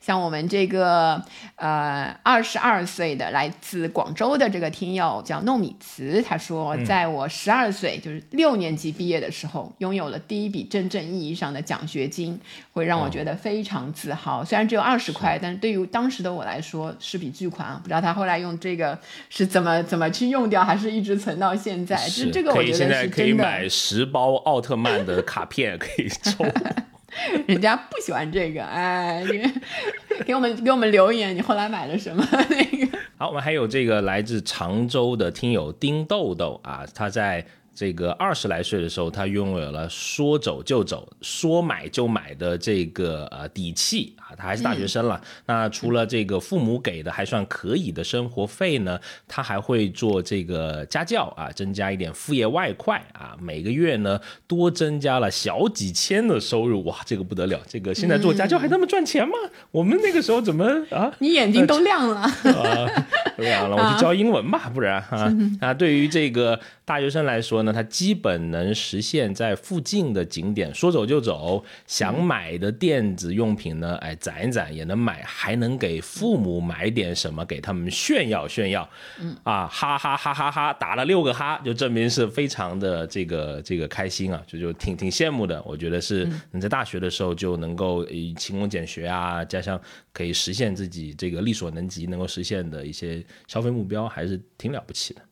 像我们这个呃二十二岁的来自广州的这个听友叫糯米糍，他说，在我十二岁，就是六年级毕业的时候，拥有了第一笔真正意义上的奖学金，会让我觉得非常自豪。虽然只有二十块，但是对于当时的我来说是笔巨款啊！不知道他后来用这个是怎么怎么去用掉，还是一直存到现在？就是这个我觉得是真的。买十包奥特曼的卡片可以抽。人家不喜欢这个，哎，这个 给我们给我们留言，你后来买了什么？那个好，我们还有这个来自常州的听友丁豆豆啊，他在这个二十来岁的时候，他拥有了说走就走、说买就买的这个呃底气啊，他还是大学生了。那除了这个父母给的还算可以的生活费呢，他还会做这个家教啊，增加一点副业外快啊，每个月呢多增加了小几千的收入，哇，这个不得了！这个现在做家教还那么赚钱吗？我们那个时候怎么啊？你眼睛都亮了。啊，这样了，我去教英文吧，不然啊啊，对于这个大学生来说呢，他基本能实现在附近的景点说走就走，想买的电子用品呢，哎，攒一攒也能买，还能给父母买点什么给他们炫耀炫耀，嗯啊，哈哈哈哈哈，打了六个哈，就证明是非常的这个这个开心啊，就就挺挺羡慕的。我觉得是你在大学的时候就能够勤工俭学啊，加上可以实现自己这个力所能及能够实现的一些消费目标，还是挺了不起的。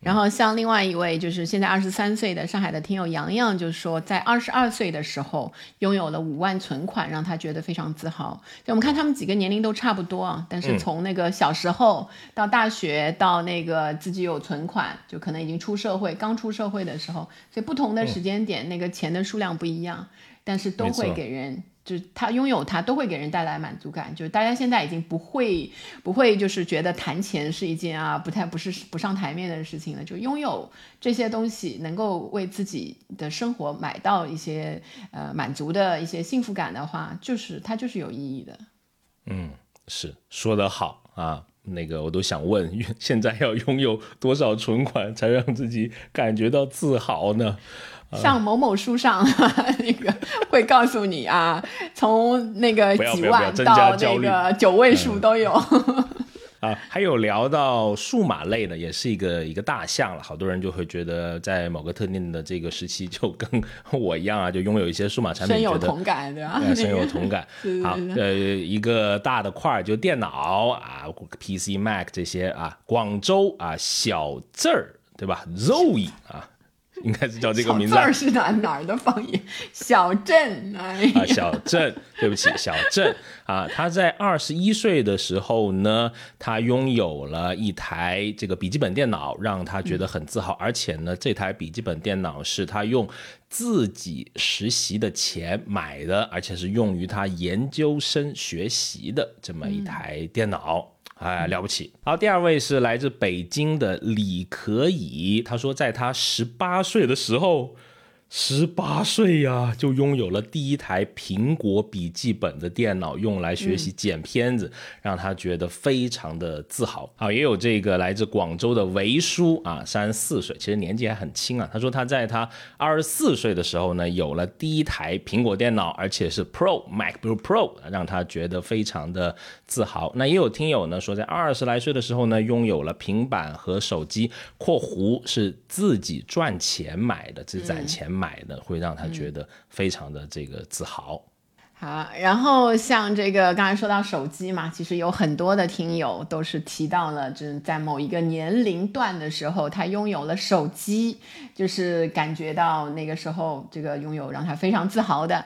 然后像另外一位就是现在二十三岁的上海的听友洋洋，就说在二十二岁的时候拥有了五万存款，让他觉得非常自豪。就我们看他们几个年龄都差不多啊，但是从那个小时候到大学到那个自己有存款，就可能已经出社会，刚出社会的时候，所以不同的时间点、那个钱的数量不一样，但是都会给人。就是他拥有它都会给人带来满足感，就是大家现在已经不会不会就是觉得谈钱是一件啊不太不是不上台面的事情了，就拥有这些东西能够为自己的生活买到一些呃满足的一些幸福感的话，就是它就是有意义的。嗯，是说得好啊。那个我都想问，现在要拥有多少存款才让自己感觉到自豪呢？上某某书上 那个会告诉你啊，从那个几万到那个九位数都有。啊，还有聊到数码类的，也是一个一个大项了。好多人就会觉得，在某个特定的这个时期，就跟我一样啊，就拥有一些数码产品，深有同感，对吧？呃深有同感。好，呃，一个大的块儿就电脑啊，PC、Mac 这些啊，广州啊，小字儿对吧？Zoe 啊，应该是叫这个名字。小是哪哪儿的方言？小镇哎啊，小镇，对不起，小镇啊。他在二十一岁的时候呢，他拥有了一台这个笔记本电脑，让他觉得很自豪。而且呢，这台笔记本电脑是他用自己实习的钱买的，而且是用于他研究生学习的这么一台电脑。哎，了不起！好，第二位是来自北京的李可以，他说，在他十八岁的时候。十八岁呀，就拥有了第一台苹果笔记本的电脑，用来学习剪片子，让他觉得非常的自豪。啊，也有这个来自广州的维叔啊，三十四岁，其实年纪还很轻啊。他说他在他二十四岁的时候呢，有了第一台苹果电脑，而且是 Pro MacBook Pro，让他觉得非常的自豪。那也有听友呢说，在二十来岁的时候呢，拥有了平板和手机（括弧是自己赚钱买的，是攒钱）。买的会让他觉得非常的这个自豪。好，然后像这个刚才说到手机嘛，其实有很多的听友都是提到了，就是在某一个年龄段的时候，他拥有了手机，就是感觉到那个时候这个拥有让他非常自豪的。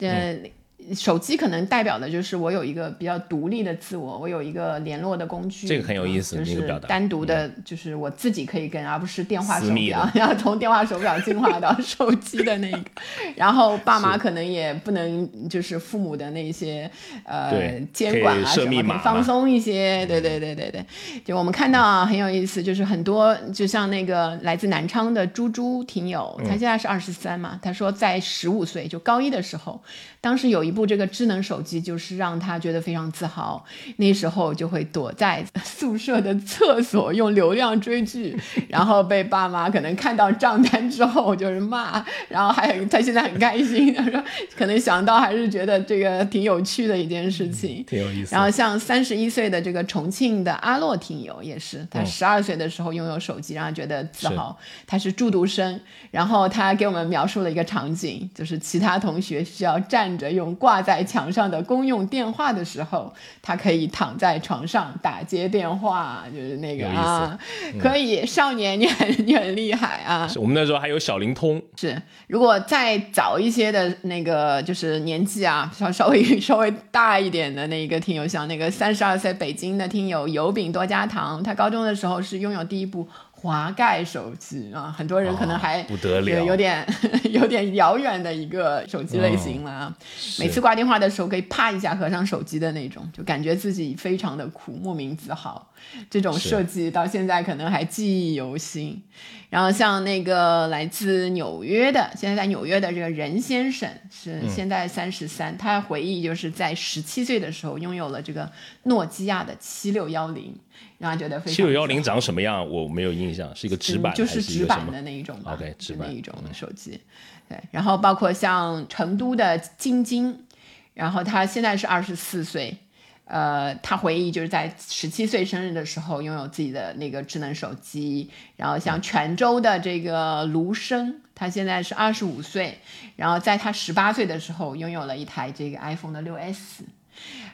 嗯。手机可能代表的就是我有一个比较独立的自我，我有一个联络的工具，这个很有意思，就是单独的，就是我自己可以跟，而不是电话手表，然后从电话手表进化到手机的那个。然后爸妈可能也不能，就是父母的那些呃监管啊什么，放松一些。对对对对对，就我们看到啊，很有意思，就是很多就像那个来自南昌的猪猪听友，他现在是二十三嘛，他说在十五岁就高一的时候，当时有一。部这个智能手机就是让他觉得非常自豪，那时候就会躲在宿舍的厕所用流量追剧，然后被爸妈可能看到账单之后就是骂，然后还有他现在很开心，他说可能想到还是觉得这个挺有趣的一件事情，挺有意思。然后像三十一岁的这个重庆的阿洛听友也是，他十二岁的时候拥有手机，让他觉得自豪。他是住读生，然后他给我们描述了一个场景，就是其他同学需要站着用。挂在墙上的公用电话的时候，他可以躺在床上打接电话，就是那个啊，可以。少年，你很你很厉害啊！我们那时候还有小灵通。是，如果再早一些的那个，就是年纪啊，稍稍微稍微大一点的那个听友，像那个三十二岁北京的听友油饼多加糖，他高中的时候是拥有第一部。滑盖手机啊，很多人可能还不得了，有点 有点遥远的一个手机类型了啊。每次挂电话的时候，可以啪一下合上手机的那种，就感觉自己非常的苦，莫名自豪。这种设计到现在可能还记忆犹新。然后像那个来自纽约的，现在在纽约的这个任先生是现在三十三，他回忆就是在十七岁的时候拥有了这个诺基亚的七六幺零。让他觉得非常。七九幺零长什么样？我没有印象，是一个直板就是直板的那一种？OK，直板那一种手机。对，然后包括像成都的晶晶，然后他现在是二十四岁，呃，他回忆就是在十七岁生日的时候拥有自己的那个智能手机。然后像泉州的这个卢生，他现在是二十五岁，然后在他十八岁的时候拥有了一台这个 iPhone 的六 S。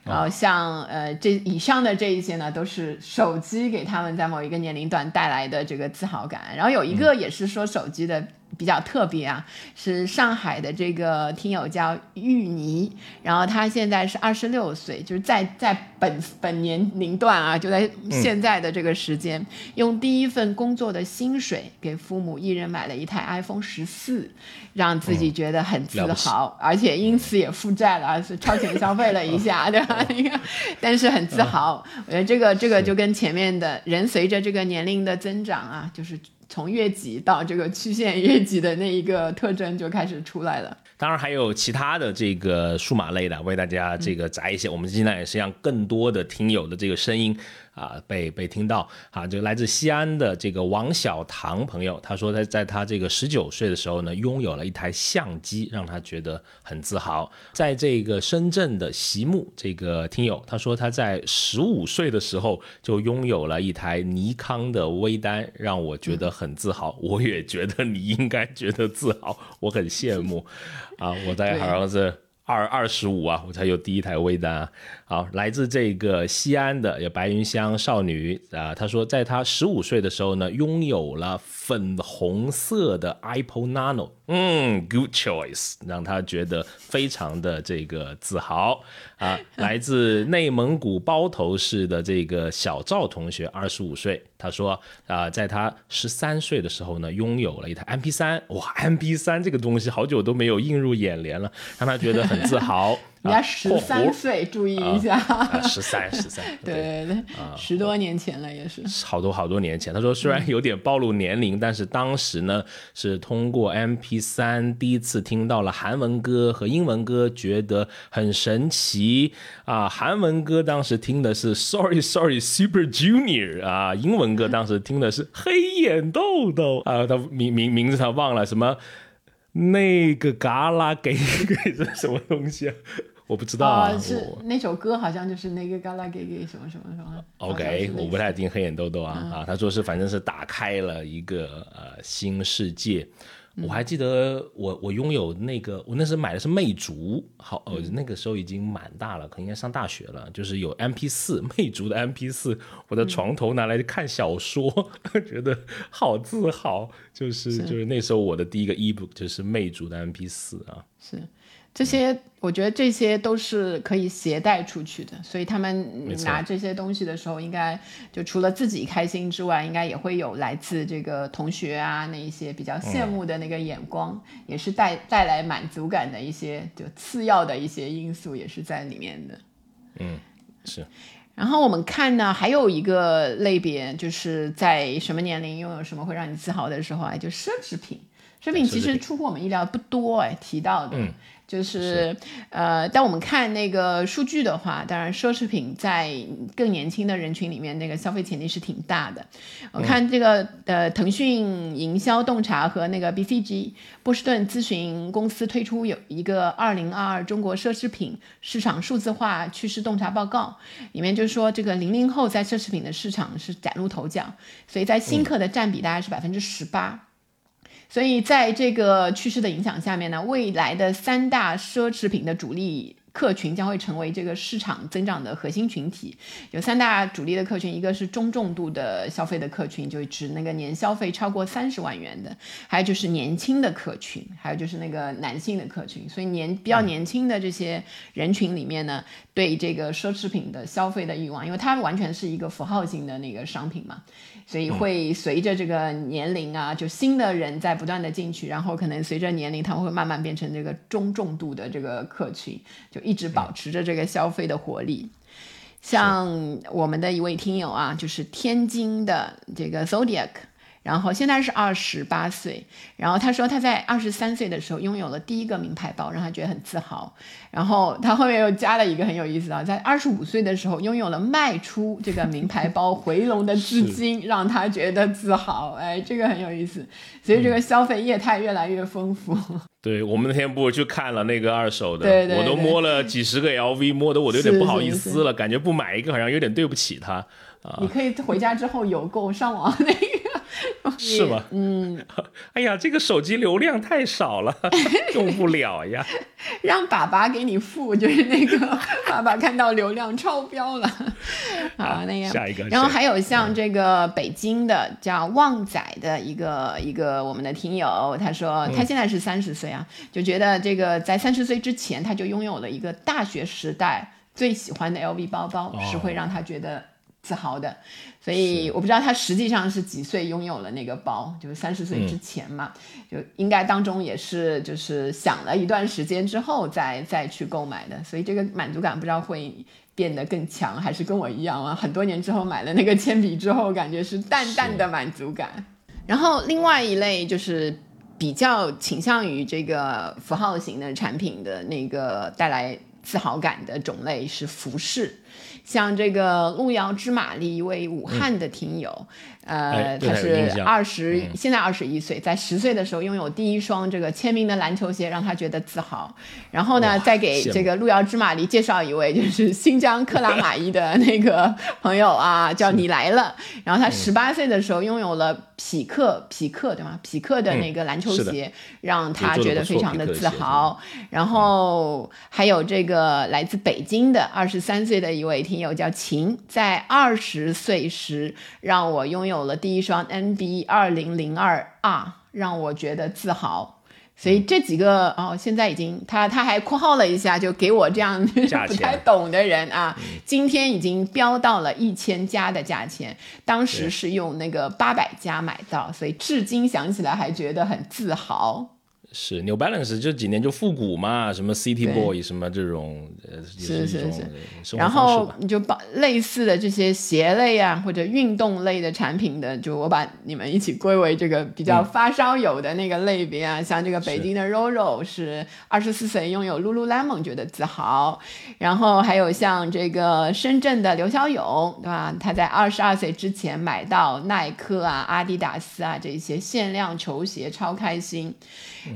然后像呃这以上的这一些呢，都是手机给他们在某一个年龄段带来的这个自豪感。然后有一个也是说手机的。比较特别啊，是上海的这个听友叫玉妮，然后他现在是二十六岁，就是在在本本年龄段啊，就在现在的这个时间，用第一份工作的薪水给父母一人买了一台 iPhone 十四，让自己觉得很自豪，而且因此也负债了，是超前消费了一下，对吧？你看，但是很自豪。我觉得这个这个就跟前面的人随着这个年龄的增长啊，就是。从越级到这个曲线越级的那一个特征就开始出来了。当然还有其他的这个数码类的，为大家这个摘一些。我们现在也是让更多的听友的这个声音。啊，被被听到啊，这个来自西安的这个王小唐朋友，他说他在他这个十九岁的时候呢，拥有了一台相机，让他觉得很自豪。在这个深圳的席木这个听友，他说他在十五岁的时候就拥有了一台尼康的微单，让我觉得很自豪。我也觉得你应该觉得自豪，我很羡慕啊，我的儿子。二二十五啊，我才有第一台微单啊。好，来自这个西安的有白云香少女啊，她说，在她十五岁的时候呢，拥有了粉红色的 Apple Nano，嗯，good choice，让他觉得非常的这个自豪啊。来自内蒙古包头市的这个小赵同学，二十五岁，他说啊，在他十三岁的时候呢，拥有了一台 MP 三，哇，MP 三这个东西好久都没有映入眼帘了，让他觉得。很自豪，人家十三岁，注意一下，十三十三，对 对对，十多年前了也是，好多好多年前。他说虽然有点暴露年龄，但是当时呢是通过 M P 三第一次听到了韩文歌和英文歌，觉得很神奇啊。韩文歌当时听的是 Sorry Sorry Super Junior 啊，英文歌当时听的是黑眼豆豆啊，他名名名字他忘了什么。那个嘎啦给 给是什么东西啊？我不知道啊。是那首歌好像就是那个嘎啦给给什么什么什么。OK，我不太听黑眼豆豆啊啊，他说是反正是打开了一个呃新世界。我还记得我我拥有那个我那时候买的是魅族，好呃那个时候已经蛮大了，可能应该上大学了，就是有 M P 四 魅族的 M P 四，我的床头拿来看小说，觉得好自豪，就是就是那时候我的第一个 e book 就是魅族的 M P 四啊，是。这些我觉得这些都是可以携带出去的，所以他们拿这些东西的时候，应该就除了自己开心之外，应该也会有来自这个同学啊那一些比较羡慕的那个眼光，也是带带来满足感的一些就次要的一些因素也是在里面的。嗯，是。然后我们看呢，还有一个类别，就是在什么年龄拥有什么会让你自豪的时候啊，就奢侈品。奢侈品其实出乎我们意料不多哎，提到的。就是，呃，当我们看那个数据的话，当然奢侈品在更年轻的人群里面，那个消费潜力是挺大的。我看这个呃，腾讯营销洞察和那个 BCG 波士顿咨询公司推出有一个二零二二中国奢侈品市场数字化趋势洞察报告，里面就说这个零零后在奢侈品的市场是崭露头角，所以在新客的占比大概是百分之十八。所以，在这个趋势的影响下面呢，未来的三大奢侈品的主力。客群将会成为这个市场增长的核心群体，有三大主力的客群，一个是中重度的消费的客群，就指那个年消费超过三十万元的，还有就是年轻的客群，还有就是那个男性的客群。所以年比较年轻的这些人群里面呢，对这个奢侈品的消费的欲望，因为它完全是一个符号性的那个商品嘛，所以会随着这个年龄啊，就新的人在不断的进去，然后可能随着年龄，他们会慢慢变成这个中重度的这个客群，就。一直保持着这个消费的活力，像我们的一位听友啊，就是天津的这个 Zodiac。然后现在是二十八岁，然后他说他在二十三岁的时候拥有了第一个名牌包，让他觉得很自豪。然后他后面又加了一个很有意思啊，在二十五岁的时候拥有了卖出这个名牌包回笼的资金，让他觉得自豪。哎，这个很有意思，所以这个消费业态越来越丰富。对我们那天不去看了那个二手的，对对，我都摸了几十个 LV，摸的我都有点不好意思了，感觉不买一个好像有点对不起他啊。你可以回家之后邮购上网那个。是吗？嗯，哎呀，这个手机流量太少了，用不了呀。让爸爸给你付，就是那个爸爸看到流量超标了。好，那个下一个。然后还有像这个北京的叫旺仔的一个一个我们的听友，他说他现在是三十岁啊，就觉得这个在三十岁之前他就拥有了一个大学时代最喜欢的 LV 包包，是会让他觉得。自豪的，所以我不知道他实际上是几岁拥有了那个包，就是三十岁之前嘛，就应该当中也是就是想了一段时间之后再再去购买的，所以这个满足感不知道会变得更强，还是跟我一样啊？很多年之后买了那个铅笔之后，感觉是淡淡的满足感。然后另外一类就是比较倾向于这个符号型的产品的那个带来。自豪感的种类是服饰，像这个路遥知马力，一位武汉的听友，呃，他是二十，现在二十一岁，在十岁的时候拥有第一双这个签名的篮球鞋，让他觉得自豪。然后呢，再给这个路遥知马力介绍一位，就是新疆克拉玛依的那个朋友啊，叫你来了。然后他十八岁的时候拥有了匹克，匹克对吗？匹克的那个篮球鞋，让他觉得非常的自豪。然后还有这个来自北京的二十三岁的一位听友叫秦，在二十岁时让我拥有了第一双 NB 二零零二 R，让我觉得自豪。所以这几个哦，现在已经他他还括号了一下，就给我这样 不太懂的人啊，今天已经飙到了一千加的价钱，当时是用那个八百加买到，所以至今想起来还觉得很自豪。是 New Balance 这几年就复古嘛，什么 City Boy 什么这种，呃，是是是。然后你就把类似的这些鞋类啊，或者运动类的产品的，就我把你们一起归为这个比较发烧友的那个类别啊。像这个北京的 Roro 是二十四岁拥有 Lululemon 觉得自豪，然后还有像这个深圳的刘小勇，对吧？他在二十二岁之前买到耐克啊、阿迪达斯啊这些限量球鞋，超开心。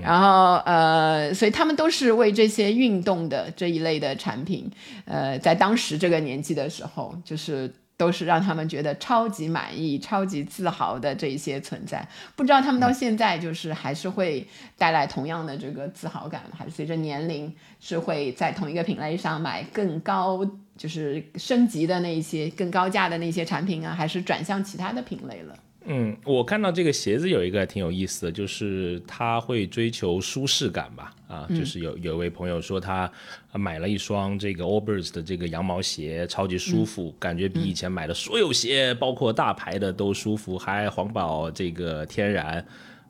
然后呃，所以他们都是为这些运动的这一类的产品，呃，在当时这个年纪的时候，就是都是让他们觉得超级满意、超级自豪的这一些存在。不知道他们到现在就是还是会带来同样的这个自豪感，还是随着年龄是会在同一个品类上买更高，就是升级的那一些更高价的那些产品啊，还是转向其他的品类了？嗯，我看到这个鞋子有一个挺有意思的，就是他会追求舒适感吧？啊，就是有有一位朋友说他买了一双这个 Allbirds 的这个羊毛鞋，超级舒服，感觉比以前买的所有鞋，包括大牌的都舒服，还环保这个天然。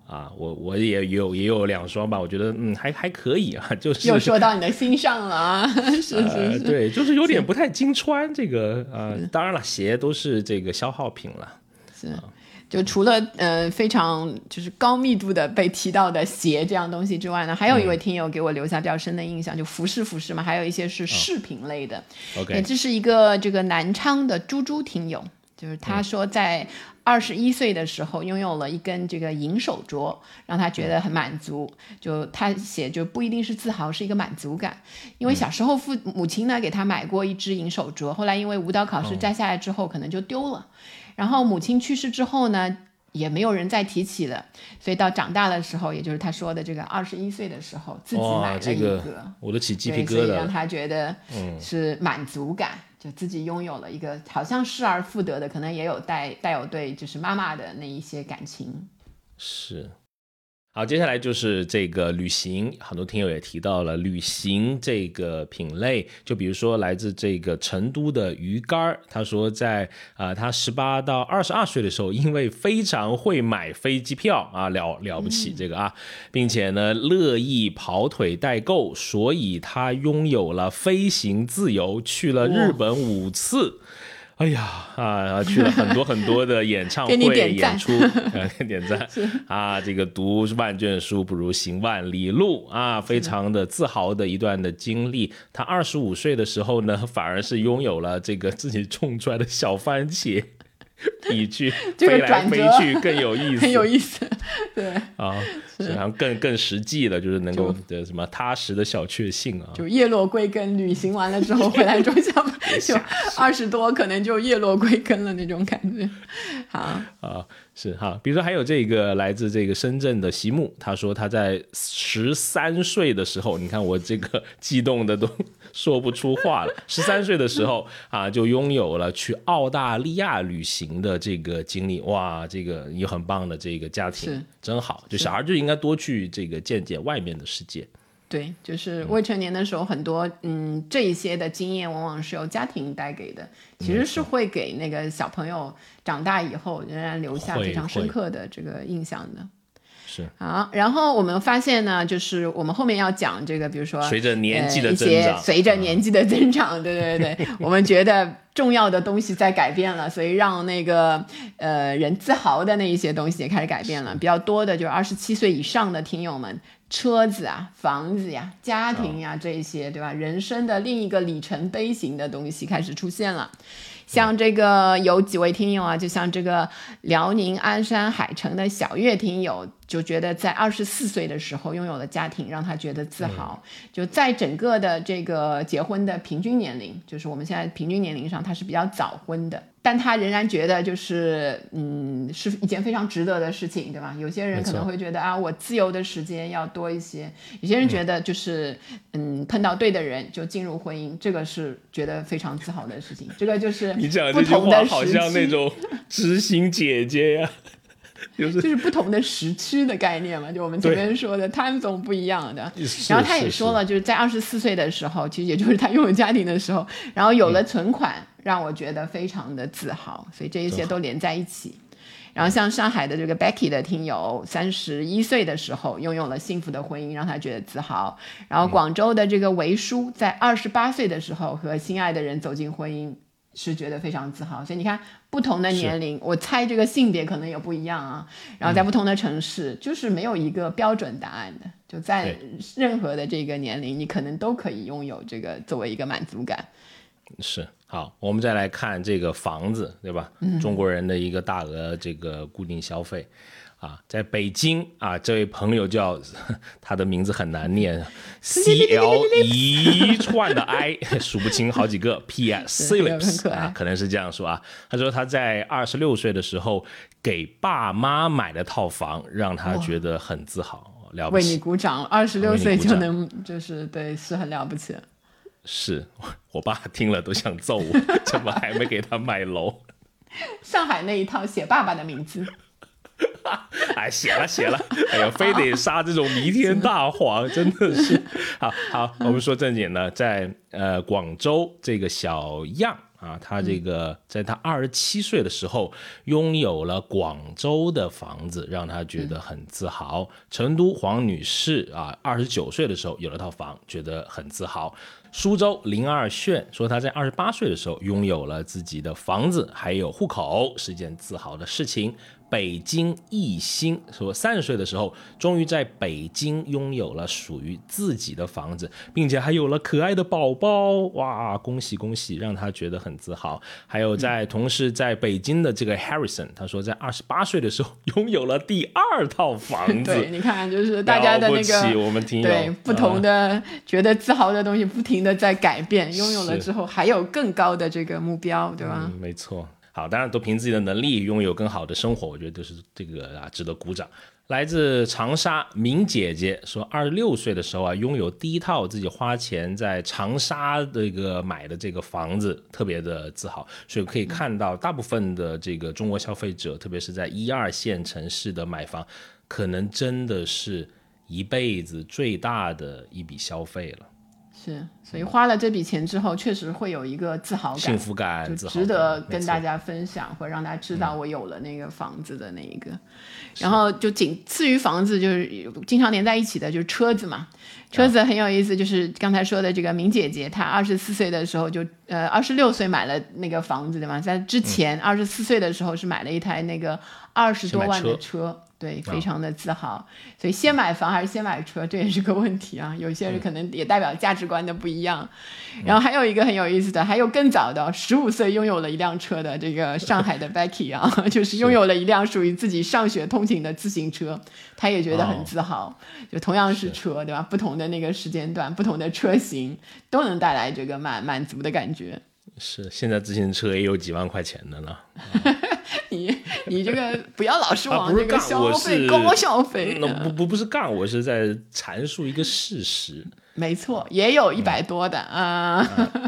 啊，我我也有也有两双吧，我觉得嗯还还可以啊，就是又说到你的心上了啊，是是是，对，就是有点不太经穿这个呃，当然了，鞋都是这个消耗品了，是。就除了呃非常就是高密度的被提到的鞋这样东西之外呢，还有一位听友给我留下比较深的印象，就服饰服饰嘛，还有一些是饰品类的。OK，这是一个这个南昌的猪猪听友，就是他说在二十一岁的时候拥有了一根这个银手镯，让他觉得很满足。就他写就不一定是自豪，是一个满足感。因为小时候父母亲呢给他买过一只银手镯，后来因为舞蹈考试摘下来之后可能就丢了。然后母亲去世之后呢，也没有人再提起了，所以到长大的时候，也就是他说的这个二十一岁的时候，自己买了一个，我都起鸡皮疙瘩，让他觉得是满足感，就自己拥有了一个好像失而复得的，可能也有带带有对就是妈妈的那一些感情，是。好，接下来就是这个旅行，很多听友也提到了旅行这个品类，就比如说来自这个成都的鱼竿儿，他说在啊他十八到二十二岁的时候，因为非常会买飞机票啊了了不起这个啊，并且呢乐意跑腿代购，所以他拥有了飞行自由，去了日本五次。哎呀啊，去了很多很多的演唱会 演出，点赞 啊！这个读万卷书不如行万里路啊，非常的自豪的一段的经历。他二十五岁的时候呢，反而是拥有了这个自己种出来的小番茄。比去 飞来飞去更有意 思，很有意思，对啊，然后更更实际的，就是能够的什么踏实的小确幸啊，就叶落归根，旅行完了之后回来种小，就二十多可能就叶落归根了那种感觉，好啊。是哈，比如说还有这个来自这个深圳的席木，他说他在十三岁的时候，你看我这个 激动的都 说不出话了。十三岁的时候啊，就拥有了去澳大利亚旅行的这个经历，哇，这个有很棒的这个家庭，真好。就小孩就应该多去这个见见外面的世界。对，就是未成年的时候，很多嗯这一些的经验，往往是由家庭带给的，其实是会给那个小朋友长大以后仍然留下非常深刻的这个印象的。是。好，然后我们发现呢，就是我们后面要讲这个，比如说随着年纪的呃、一些增长随着年纪的增长，对对对，我们觉得重要的东西在改变了，所以让那个呃人自豪的那一些东西也开始改变了。比较多的就是二十七岁以上的听友们，车子啊、房子呀、家庭呀、这些，对吧？人生的另一个里程碑型的东西开始出现了。像这个有几位听友啊，就像这个辽宁鞍山海城的小月听友，就觉得在二十四岁的时候拥有了家庭，让他觉得自豪。就在整个的这个结婚的平均年龄，就是我们现在平均年龄上，他是比较早婚的，但他仍然觉得就是嗯，是一件非常值得的事情，对吧？有些人可能会觉得啊，我自由的时间要多一些；有些人觉得就是嗯，碰到对的人就进入婚姻，这个是觉得非常自豪的事情。这个就是你讲不这句话好像那期种知心姐姐呀、就是就是不同的时区的概念嘛，就我们前对面说的 time zone 不一样的。然后他也说了，就是在二十四岁的时候，其实也就是他拥有家庭的时候，然后有了存款，让我觉得非常的自豪，所以这一些都连在一起。然后像上海的这个 Becky 的听友，三十一岁的时候拥有了幸福的婚姻，让他觉得自豪。然后广州的这个维叔在二十八岁的时候和心爱的人走进婚姻，是觉得非常自豪。所以你看，不同的年龄，我猜这个性别可能也不一样啊。然后在不同的城市，就是没有一个标准答案的，就在任何的这个年龄，你可能都可以拥有这个作为一个满足感。是好，我们再来看这个房子，对吧？中国人的一个大额这个固定消费。啊，在北京啊，这位朋友叫 他的名字很难念，C L 一串的 I，数不清好几个 P S 对很 Phillips 可爱啊，可能是这样说啊。他说他在二十六岁的时候给爸妈买了套房，让他觉得很自豪，了不起为你。鼓掌，二十六岁就能，就是对，是很了不起。是我爸听了都想揍我，怎么还没给他买楼？上海那一套写爸爸的名字，哎，写了写了，哎呀，非得撒这种弥天大谎，真的是。好好，我们说正经的，在呃广州这个小样啊，他这个在他二十七岁的时候拥有了广州的房子，让他觉得很自豪。成都黄女士啊，二十九岁的时候有了套房，觉得很自豪。苏州林二炫说，他在二十八岁的时候拥有了自己的房子，还有户口，是一件自豪的事情。北京艺兴说，三十岁的时候，终于在北京拥有了属于自己的房子，并且还有了可爱的宝宝，哇，恭喜恭喜，让他觉得很自豪。还有在同时在北京的这个 Harrison，他说在二十八岁的时候拥有了第二套房子，对，你看，就是大家的那个我们听友对不同啊的觉得自豪的东西，不停的在改变，拥有了之后还有更高的这个目标，对吧？嗯，没错。好，当然都凭自己的能力拥有更好的生活，我觉得都是这个啊，值得鼓掌。来自长沙明姐姐说，二十六岁的时候啊，拥有第一套自己花钱在长沙这个买的这个房子，特别的自豪。所以可以看到，大部分的这个中国消费者，特别是在一二线城市的买房，可能真的是一辈子最大的一笔消费了，是，所以花了这笔钱之后，确实会有一个自豪感，幸福感、就值得跟大家分享，或让大家知道我有了那个房子的那一个。然后就仅次于房子，就是经常连在一起的，就是车子嘛。车子很有意思，就是刚才说的这个明姐姐，她二十四岁的时候就呃二十六岁买了那个房子，对吗？在之前二十四岁的时候是买了一台那个二十多万的车。对，非常的自豪。所以先买房还是先买车，这也是个问题啊。有些人可能也代表价值观的不一样。然后还有一个很有意思的，还有更早的，十五岁拥有了一辆车的这个上海的 Becky 啊，就是拥有了一辆属于自己上学通勤的自行车，他也觉得很自豪。就同样是车，对吧？不同的那个时间段，不同的车型，都能带来这个满满足的感觉。是，现在自行车也有几万块钱的呢。你你这个不要老是啊往这个消费、是高消费。那不不不是杠，我是在阐述一个事实。没错，也有一百多的啊、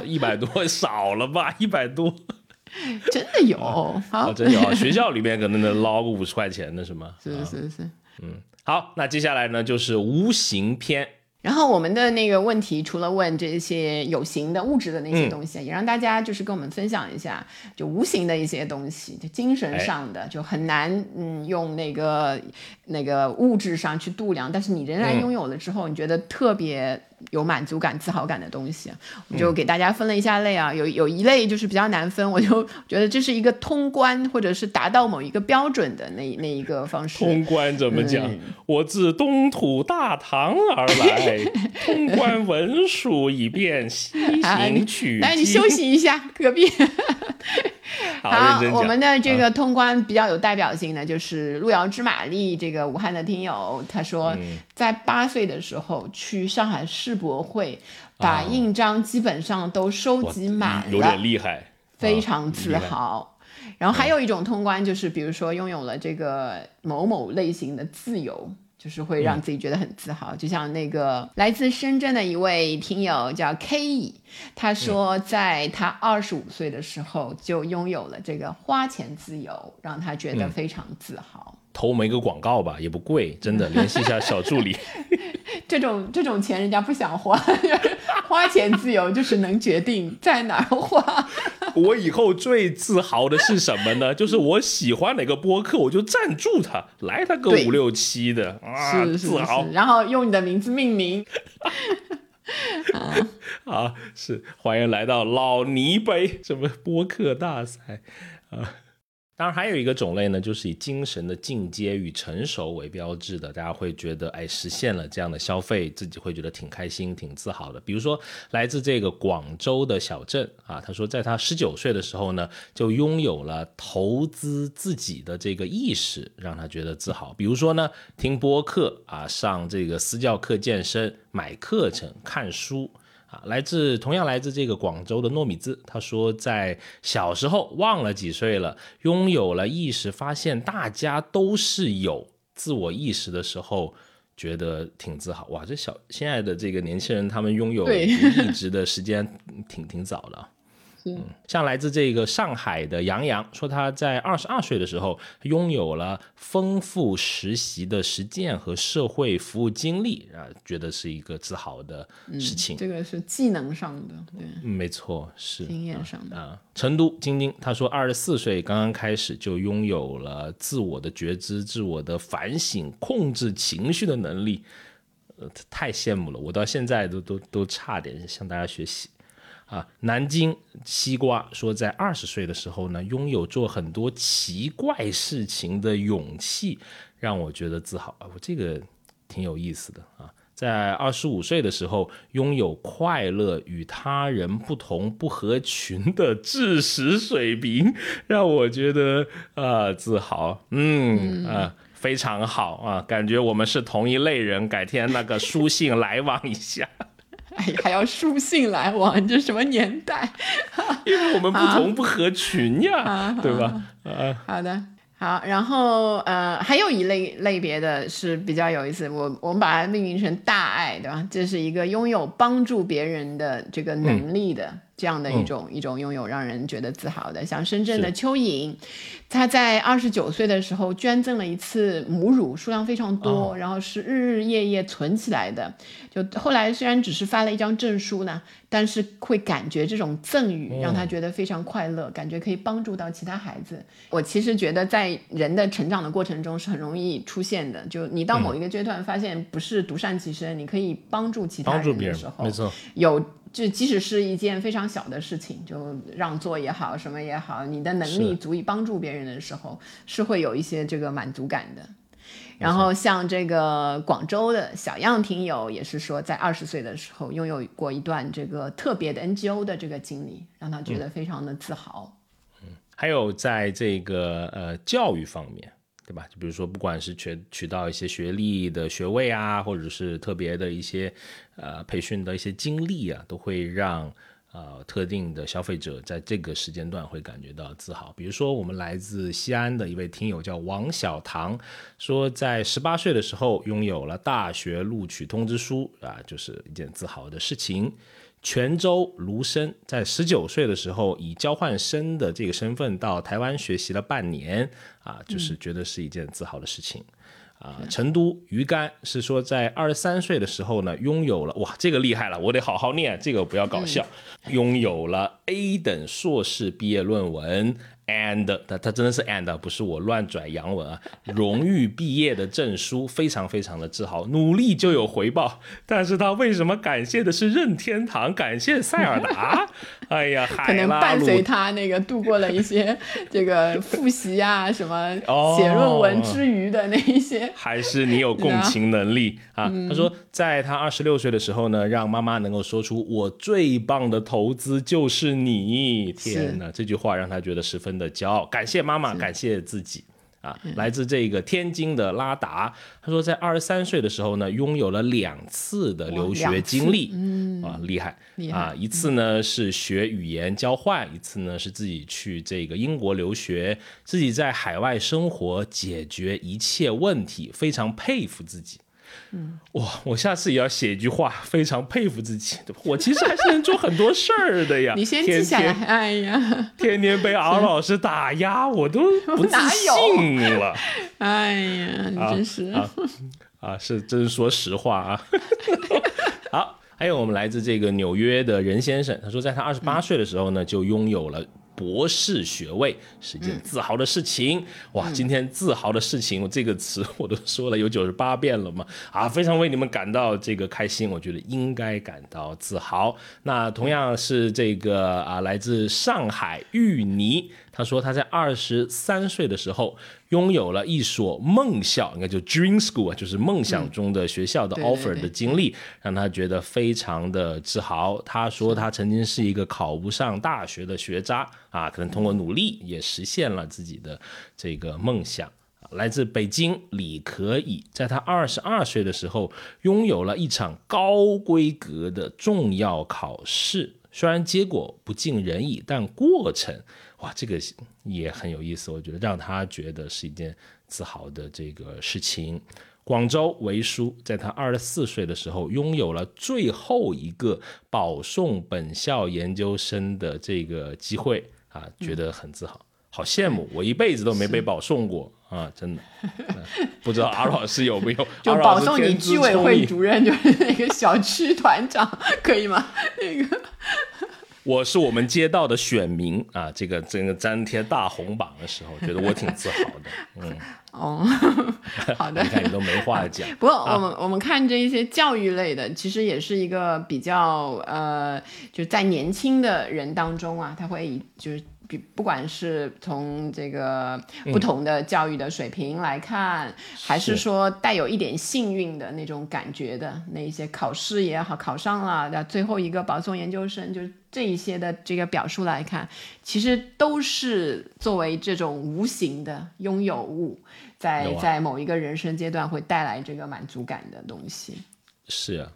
一百多少了吧？一百多，真的有。真有啊！学校里面可能能捞个五十块钱的是吗？是是是，嗯好，那接下来呢就是无形篇然后我们的那个问题，除了问这些有形的物质的那些东西，也让大家就是跟我们分享一下，就无形的一些东西，就精神上的，就很难嗯用那个那个物质上去度量，但是你仍然拥有了之后，你觉得特别。有满足感、自豪感的东西，我就给大家分了一下类啊。有有一类就是比较难分，我就觉得这是一个通关或者是达到某一个标准的那那一个方式。通关怎么讲？我自东土大唐而来，通关文书以便西行取来，你休息一下，隔壁。好，我们的这个通关比较有代表性的就是路遥知马力这个武汉的听友，他说在八岁的时候去上海世博会，把印章基本上都收集满了，有点厉害，非常自豪。然后还有一种通关就是，比如说拥有了这个某某类型的自由。就是会让自己觉得很自豪，就像那个来自深圳的一位听友叫 K，他说在他二十五岁的时候就拥有了这个花钱自由，让他觉得非常自豪。投我们一个广告吧，也不贵，真的，联系一下小助理。这种这种钱人家不想花，花钱自由就是能决定在哪儿花。我以后最自豪的是什么呢？就是我喜欢哪个播客，我就赞助他，来他个五六七的啊，自豪。然后用你的名字命名。啊，是欢迎来到老泥杯什么播客大赛啊。当然，还有一个种类呢，就是以精神的进阶与成熟为标志的，大家会觉得，哎，实现了这样的消费，自己会觉得挺开心、挺自豪的。比如说，来自这个广州的小郑啊，他说，在他十九岁的时候呢，就拥有了投资自己的这个意识，让他觉得自豪。比如说呢，听播客啊，上这个私教课、健身、买课程、看书。啊，来自同样来自这个广州的糯米子，他说在小时候忘了几岁了，拥有了意识，发现大家都是有自我意识的时候，觉得挺自豪。哇，这小现在的这个年轻人，他们拥有意志 的时间挺挺早的。嗯，像来自这个上海的杨洋说，他在二十二岁的时候拥有了丰富实习的实践和社会服务经历啊，觉得是一个自豪的事情。这个是技能上的，对，没错，是经验上的啊。成都晶晶他说，二十四岁刚刚开始就拥有了自我的觉知、自我的反省、控制情绪的能力，呃，太羡慕了，我到现在都都都差点向大家学习。啊，南京西瓜说，在二十岁的时候呢，拥有做很多奇怪事情的勇气，让我觉得自豪啊。我这个挺有意思的啊。在二十五岁的时候，拥有快乐与他人不同不合群的知识水平，让我觉得啊自豪。嗯啊，非常好啊，感觉我们是同一类人。改天那个书信来往一下。哎，还要书信来往，这什么年代？因为我们不同不合群呀，对吧？啊，好的，好，然后呃，还有一类类别的是比较有意思，我我们把它命名成大爱，对吧？这是一个拥有帮助别人的这个能力的。这样的一种一种拥有让人觉得自豪的，像深圳的蚯蚓，他在二十九岁的时候捐赠了一次母乳，数量非常多，然后是日日夜夜存起来的。就后来虽然只是发了一张证书呢，但是会感觉这种赠与让他觉得非常快乐，感觉可以帮助到其他孩子。我其实觉得在人的成长的过程中是很容易出现的，就你到某一个阶段发现不是独善其身，你可以帮助其他人的时候，没错，有。就即使是一件非常小的事情，就让座也好，什么也好，你的能力足以帮助别人的时候，是会有一些这个满足感的。然后像这个广州的小样听友也是说，在二十岁的时候拥有过一段这个特别的 NGO 的这个经历，让他觉得非常的自豪。嗯，还有在这个呃教育方面。对吧？就比如说，不管是取取到一些学历的学位啊，或者是特别的一些呃培训的一些经历啊，都会让呃特定的消费者在这个时间段会感觉到自豪。比如说，我们来自西安的一位听友叫王小唐，说在十八岁的时候拥有了大学录取通知书啊，就是一件自豪的事情。泉州卢生在十九岁的时候，以交换生的这个身份到台湾学习了半年，啊，就是觉得是一件自豪的事情。啊，成都鱼竿是说在二十三岁的时候呢，拥有了哇，这个厉害了，我得好好念，这个不要搞笑，拥有了 A 等硕士毕业论文。And 他他真的是 and 不是我乱转洋文啊！荣誉毕业的证书，非常非常的自豪，努力就有回报。但是他为什么感谢的是任天堂，感谢塞尔达？哎呀，可能伴随他那个度过了一些这个复习啊，什么写论文之余的那一些，还是你有共情能力啊？他说，在他二十六岁的时候呢，让妈妈能够说出“我最棒的投资就是你”，天哪，这句话让他觉得十分。的骄傲，感谢妈妈，感谢自己啊！来自这个天津的拉达，他说在二十三岁的时候呢，拥有了两次的留学经历，嗯啊，厉害啊！一次呢是学语言交换，一次呢是自己去这个英国留学，自己在海外生活，解决一切问题，非常佩服自己。嗯，哇！我下次也要写一句话，非常佩服自己。我其实还是能做很多事儿的呀。你先记下来。哎呀，天天被敖老师打压，我都 不自信了。哎呀，你真是啊，是真说实话啊。好，还有我们来自这个纽约的任先生，他说，在他二十八岁的时候呢，就拥有了。博士学位是一件自豪的事情哇！今天自豪的事情，我这个词我都说了有九十八遍了嘛啊！非常为你们感到这个开心，我觉得应该感到自豪。那同样是这个啊，来自上海芋泥。他说他在二十三岁的时候拥有了一所梦校，应该就 Dream School 啊，就是梦想中的学校的 offer 的经历，让他觉得非常的自豪。他说他曾经是一个考不上大学的学渣啊，可能通过努力也实现了自己的这个梦想。来自北京李可以，在他二十二岁的时候拥有了一场高规格的重要考试，虽然结果不尽人意，但过程。哇，这个也很有意思，我觉得让他觉得是一件自豪的这个事情。广州维书在他二十四岁的时候拥有了最后一个保送本校研究生的这个机会啊，觉得很自豪，好羡慕，我一辈子都没被保送过啊，真的。不知道阿老师有没有 就保送你居委会主任，就是那个小区团长，可以吗？那个。我是我们街道的选民啊，这个这个粘贴大红榜的时候，觉得我挺自豪的。嗯，哦，好的，你看你都没话讲。不过我们我们看这一些教育类的，其实也是一个比较呃，就在年轻的人当中啊，他会就是。比不管是从这个不同的教育的水平来看，还是说带有一点幸运的那种感觉的那一些考试也好，考上了的最后一个保送研究生，就是这一些的这个表述来看，其实都是作为这种无形的拥有物，在在某一个人生阶段会带来这个满足感的东西。是啊。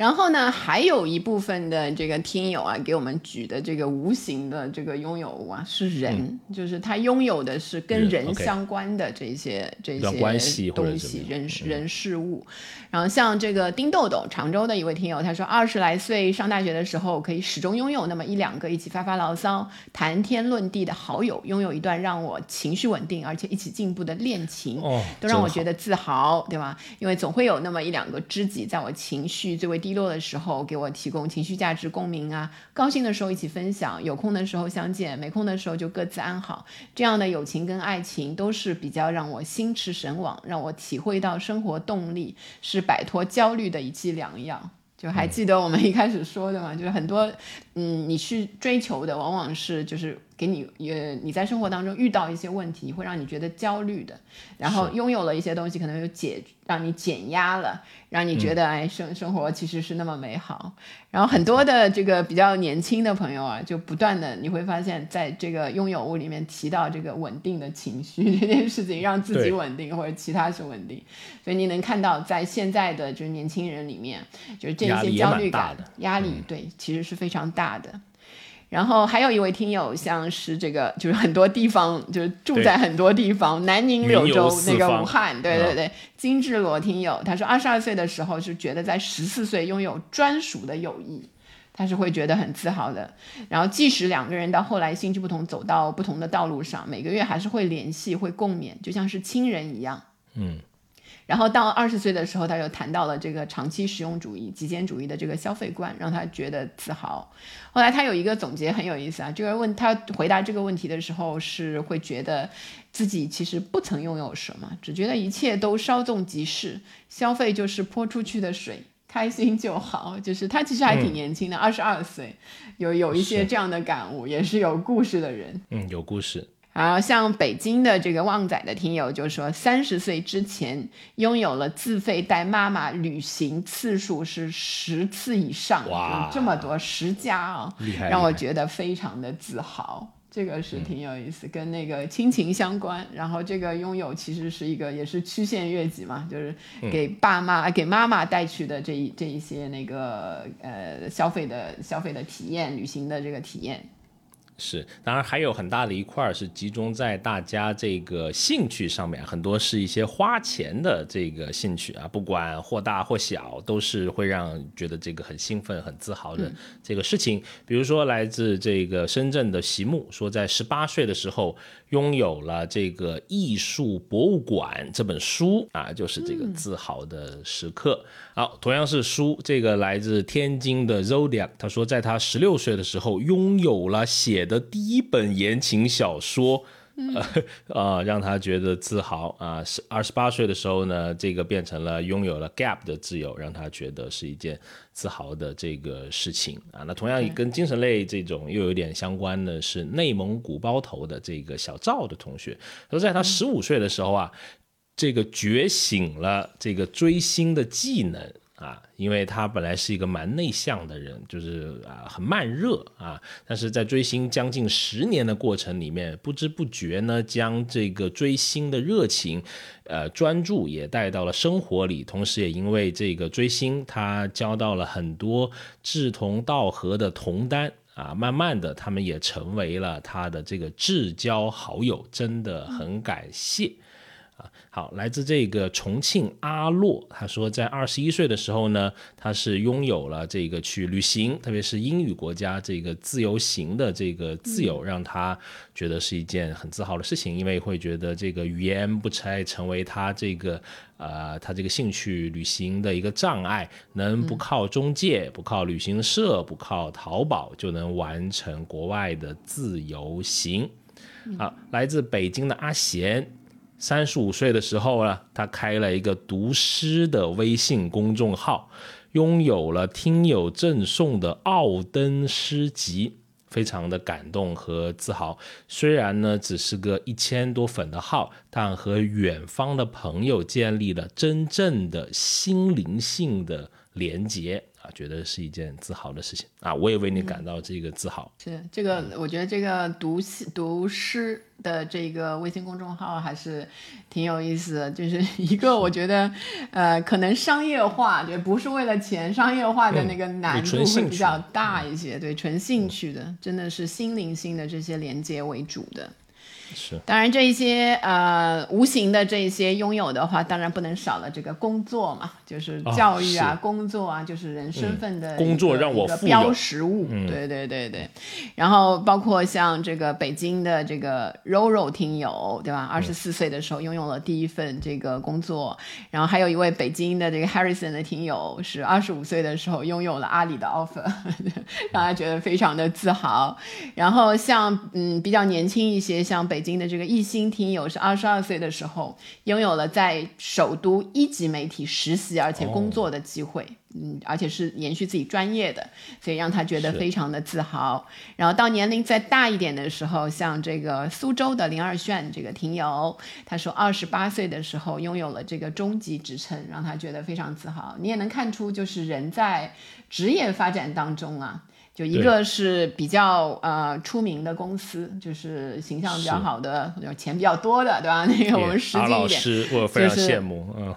然后呢，还有一部分的这个听友啊，给我们举的这个无形的这个拥有物啊，是人，就是他拥有的是跟人相关的这些这些东西，人人事物。然后像这个丁豆豆，常州的一位听友，他说二十来岁上大学的时候，可以始终拥有那么一两个一起发发牢骚、谈天论地的好友，拥有一段让我情绪稳定而且一起进步的恋情，都让我觉得自豪，对吧？因为总会有那么一两个知己，在我情绪最为低。低落的时候给我提供情绪价值共鸣啊，高兴的时候一起分享，有空的时候相见，没空的时候就各自安好。这样的友情跟爱情都是比较让我心驰神往，让我体会到生活动力，是摆脱焦虑的一剂良药。就还记得我们一开始说的嘛，就是很多，嗯，你去追求的往往是就是给你呃你在生活当中遇到一些问题，会让你觉得焦虑的，然后拥有了一些东西，可能有解让你减压了。让你觉得哎，生生活其实是那么美好。然后很多的这个比较年轻的朋友啊，就不断的你会发现在这个拥有物里面提到这个稳定的情绪 这件事情，让自己稳定或者其他是稳定。所以你能看到在现在的就是年轻人里面，就是这些焦虑感、压力，对，其实是非常大的。然后还有一位听友，像是这个，就是很多地方，就是住在很多地方，南宁、柳州、那个武汉，对对对，金志罗听友，他说二十二岁的时候是觉得在十四岁拥有专属的友谊，他是会觉得很自豪的。然后即使两个人到后来兴趣不同，走到不同的道路上，每个月还是会联系，会共勉，就像是亲人一样。嗯。然后到二十岁的时候，他又谈到了这个长期实用主义、极简主义的这个消费观，让他觉得自豪。后来他有一个总结很有意思啊，这个问他回答这个问题的时候是会觉得自己其实不曾拥有什么，只觉得一切都稍纵即逝，消费就是泼出去的水，开心就好。就是他其实还挺年轻的，二十二岁，有有一些这样的感悟，也是有故事的人。嗯，有故事。然后像北京的这个旺仔的听友就说，三十岁之前拥有了自费带妈妈旅行次数是十次以上，哇，这么多十家啊，厉害，让我觉得非常的自豪。这个是挺有意思，跟那个亲情相关。然后这个拥有其实是一个也是曲线越级嘛，就是给爸妈给妈妈带去的这一这一些那个呃消费的消费的体验，旅行的这个体验。是，当然还有很大的一块是集中在大家这个兴趣上面，很多是一些花钱的这个兴趣啊，不管或大或小，都是会让觉得这个很兴奋、很自豪的这个事情。比如说来自这个深圳的席木说，在十八岁的时候。拥有了这个艺术博物馆这本书啊，就是这个自豪的时刻。好，同样是书，这个来自天津的 Zodiac，他说，在他十六岁的时候，拥有了写的第一本言情小说。呃，让他觉得自豪啊！是二十八岁的时候呢，这个变成了拥有了 Gap 的自由，让他觉得是一件自豪的这个事情啊。那同样跟精神类这种又有点相关的是内蒙古包头的这个小赵的同学，说在他十五岁的时候啊，这个觉醒了这个追星的技能。啊，因为他本来是一个蛮内向的人，就是啊很慢热啊，但是在追星将近十年的过程里面，不知不觉呢，将这个追星的热情，呃专注也带到了生活里，同时也因为这个追星，他交到了很多志同道合的同担啊，慢慢的他们也成为了他的这个至交好友，真的很感谢。好，来自这个重庆阿洛，他说在二十一岁的时候呢，他是拥有了这个去旅行，特别是英语国家这个自由行的这个自由，让他觉得是一件很自豪的事情，因为会觉得这个语言不拆成为他这个呃他这个兴趣旅行的一个障碍，能不靠中介、不靠旅行社、不靠淘宝就能完成国外的自由行。好，来自北京的阿贤。三十五岁的时候呢，他开了一个读诗的微信公众号，拥有了听友赠送的奥登诗集，非常的感动和自豪。虽然呢只是个一千多粉的号，但和远方的朋友建立了真正的心灵性的连接。啊，觉得是一件自豪的事情啊！我也为你感到这个自豪。是这个，我觉得这个读读诗的这个微信公众号还是挺有意思的。就是一个，我觉得呃，可能商业化，对，不是为了钱，商业化的那个难度会比较大一些。对，纯兴趣的，真的是心灵性的这些连接为主的。是，当然这一些呃无形的这一些拥有的话，当然不能少了这个工作嘛，就是教育啊，工作啊，就是人身份的工作让我标识物，对对对对。然后包括像这个北京的这个柔柔听友，对吧？二十四岁的时候拥有了第一份这个工作，然后还有一位北京的这个 Harrison 的听友是二十五岁的时候拥有了阿里的 offer，让他觉得非常的自豪。然后像嗯比较年轻一些，像北。北京的这个艺兴听友是二十二岁的时候拥有了在首都一级媒体实习而且工作的机会，嗯，而且是延续自己专业的，所以让他觉得非常的自豪。然后到年龄再大一点的时候，像这个苏州的林二炫这个听友，他说二十八岁的时候拥有了这个中级职称，让他觉得非常自豪。你也能看出，就是人在职业发展当中啊。就一个是比较呃出名的公司，就是形象比较好的，钱比较多的，对吧？那个我们实际一点，我非常羡慕，嗯，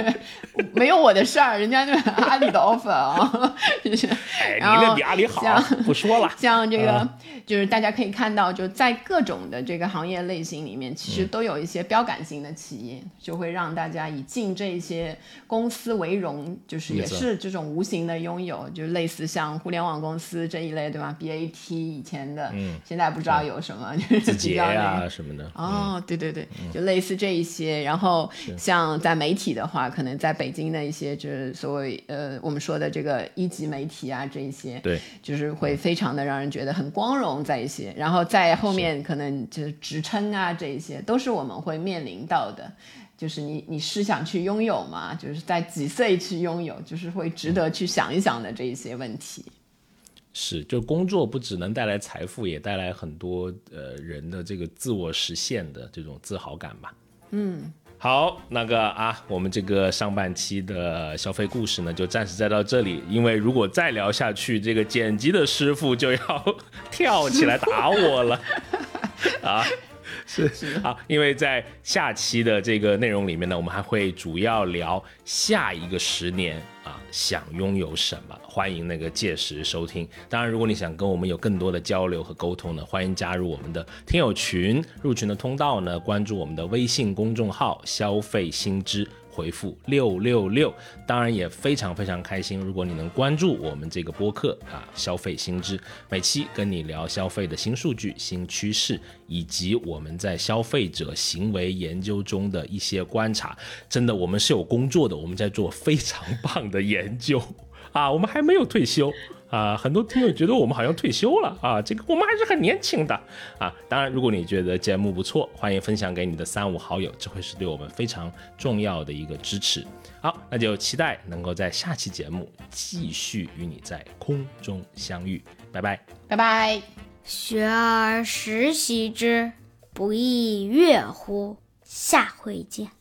没有我的事儿，人家那阿里的 offer 啊，就是 哎，你然后那比阿里好像，不说了。像这个，嗯。就是大家可以看到，就在各种的这个行业类型里面，其嗯。实都有一些标杆性的企业，就会让大家以进这些公司为荣，就是也是这种无形的拥有，就类似像互联网公司这一类，对吧？BAT 以前的，嗯现在不知道有什么，就是比较那个什么的，哦，对对对，就类似这一些。然后像在媒体的话，可能在北京的一些就是所谓呃我们说的这个一级媒体啊这一些，对，就是会非常的让人觉得很光荣在一些。然后在后面可能就是职称啊这一些，都是我们会面临到的。就是你你是想去拥有吗？就是在几岁去拥有，就是会值得去想一想的这一些问题。是，就工作不只能带来财富，也带来很多呃人的这个自我实现的这种自豪感吧。嗯，好，那个啊，我们这个上半期的消费故事呢，就暂时再到这里，因为如果再聊下去，这个剪辑的师傅就要 跳起来打我了 啊。是 是好，因为在下期的这个内容里面呢，我们还会主要聊下一个十年啊，想拥有什么？欢迎那个届时收听。当然，如果你想跟我们有更多的交流和沟通呢，欢迎加入我们的听友群。入群的通道呢，关注我们的微信公众号“消费新知”。回复六六六，当然也非常非常开心。如果你能关注我们这个播客啊，消费新知，每期跟你聊消费的新数据、新趋势，以及我们在消费者行为研究中的一些观察。真的，我们是有工作的，我们在做非常 棒的研究啊，我们还没有退休。啊，很多听友觉得我们好像退休了啊，这个我们还是很年轻的啊。当然，如果你觉得节目不错，欢迎分享给你的三五好友，这会是对我们非常重要的一个支持。好，那就期待能够在下期节目继续与你在空中相遇，拜拜。拜拜。学而时习之，不亦说乎？下回见。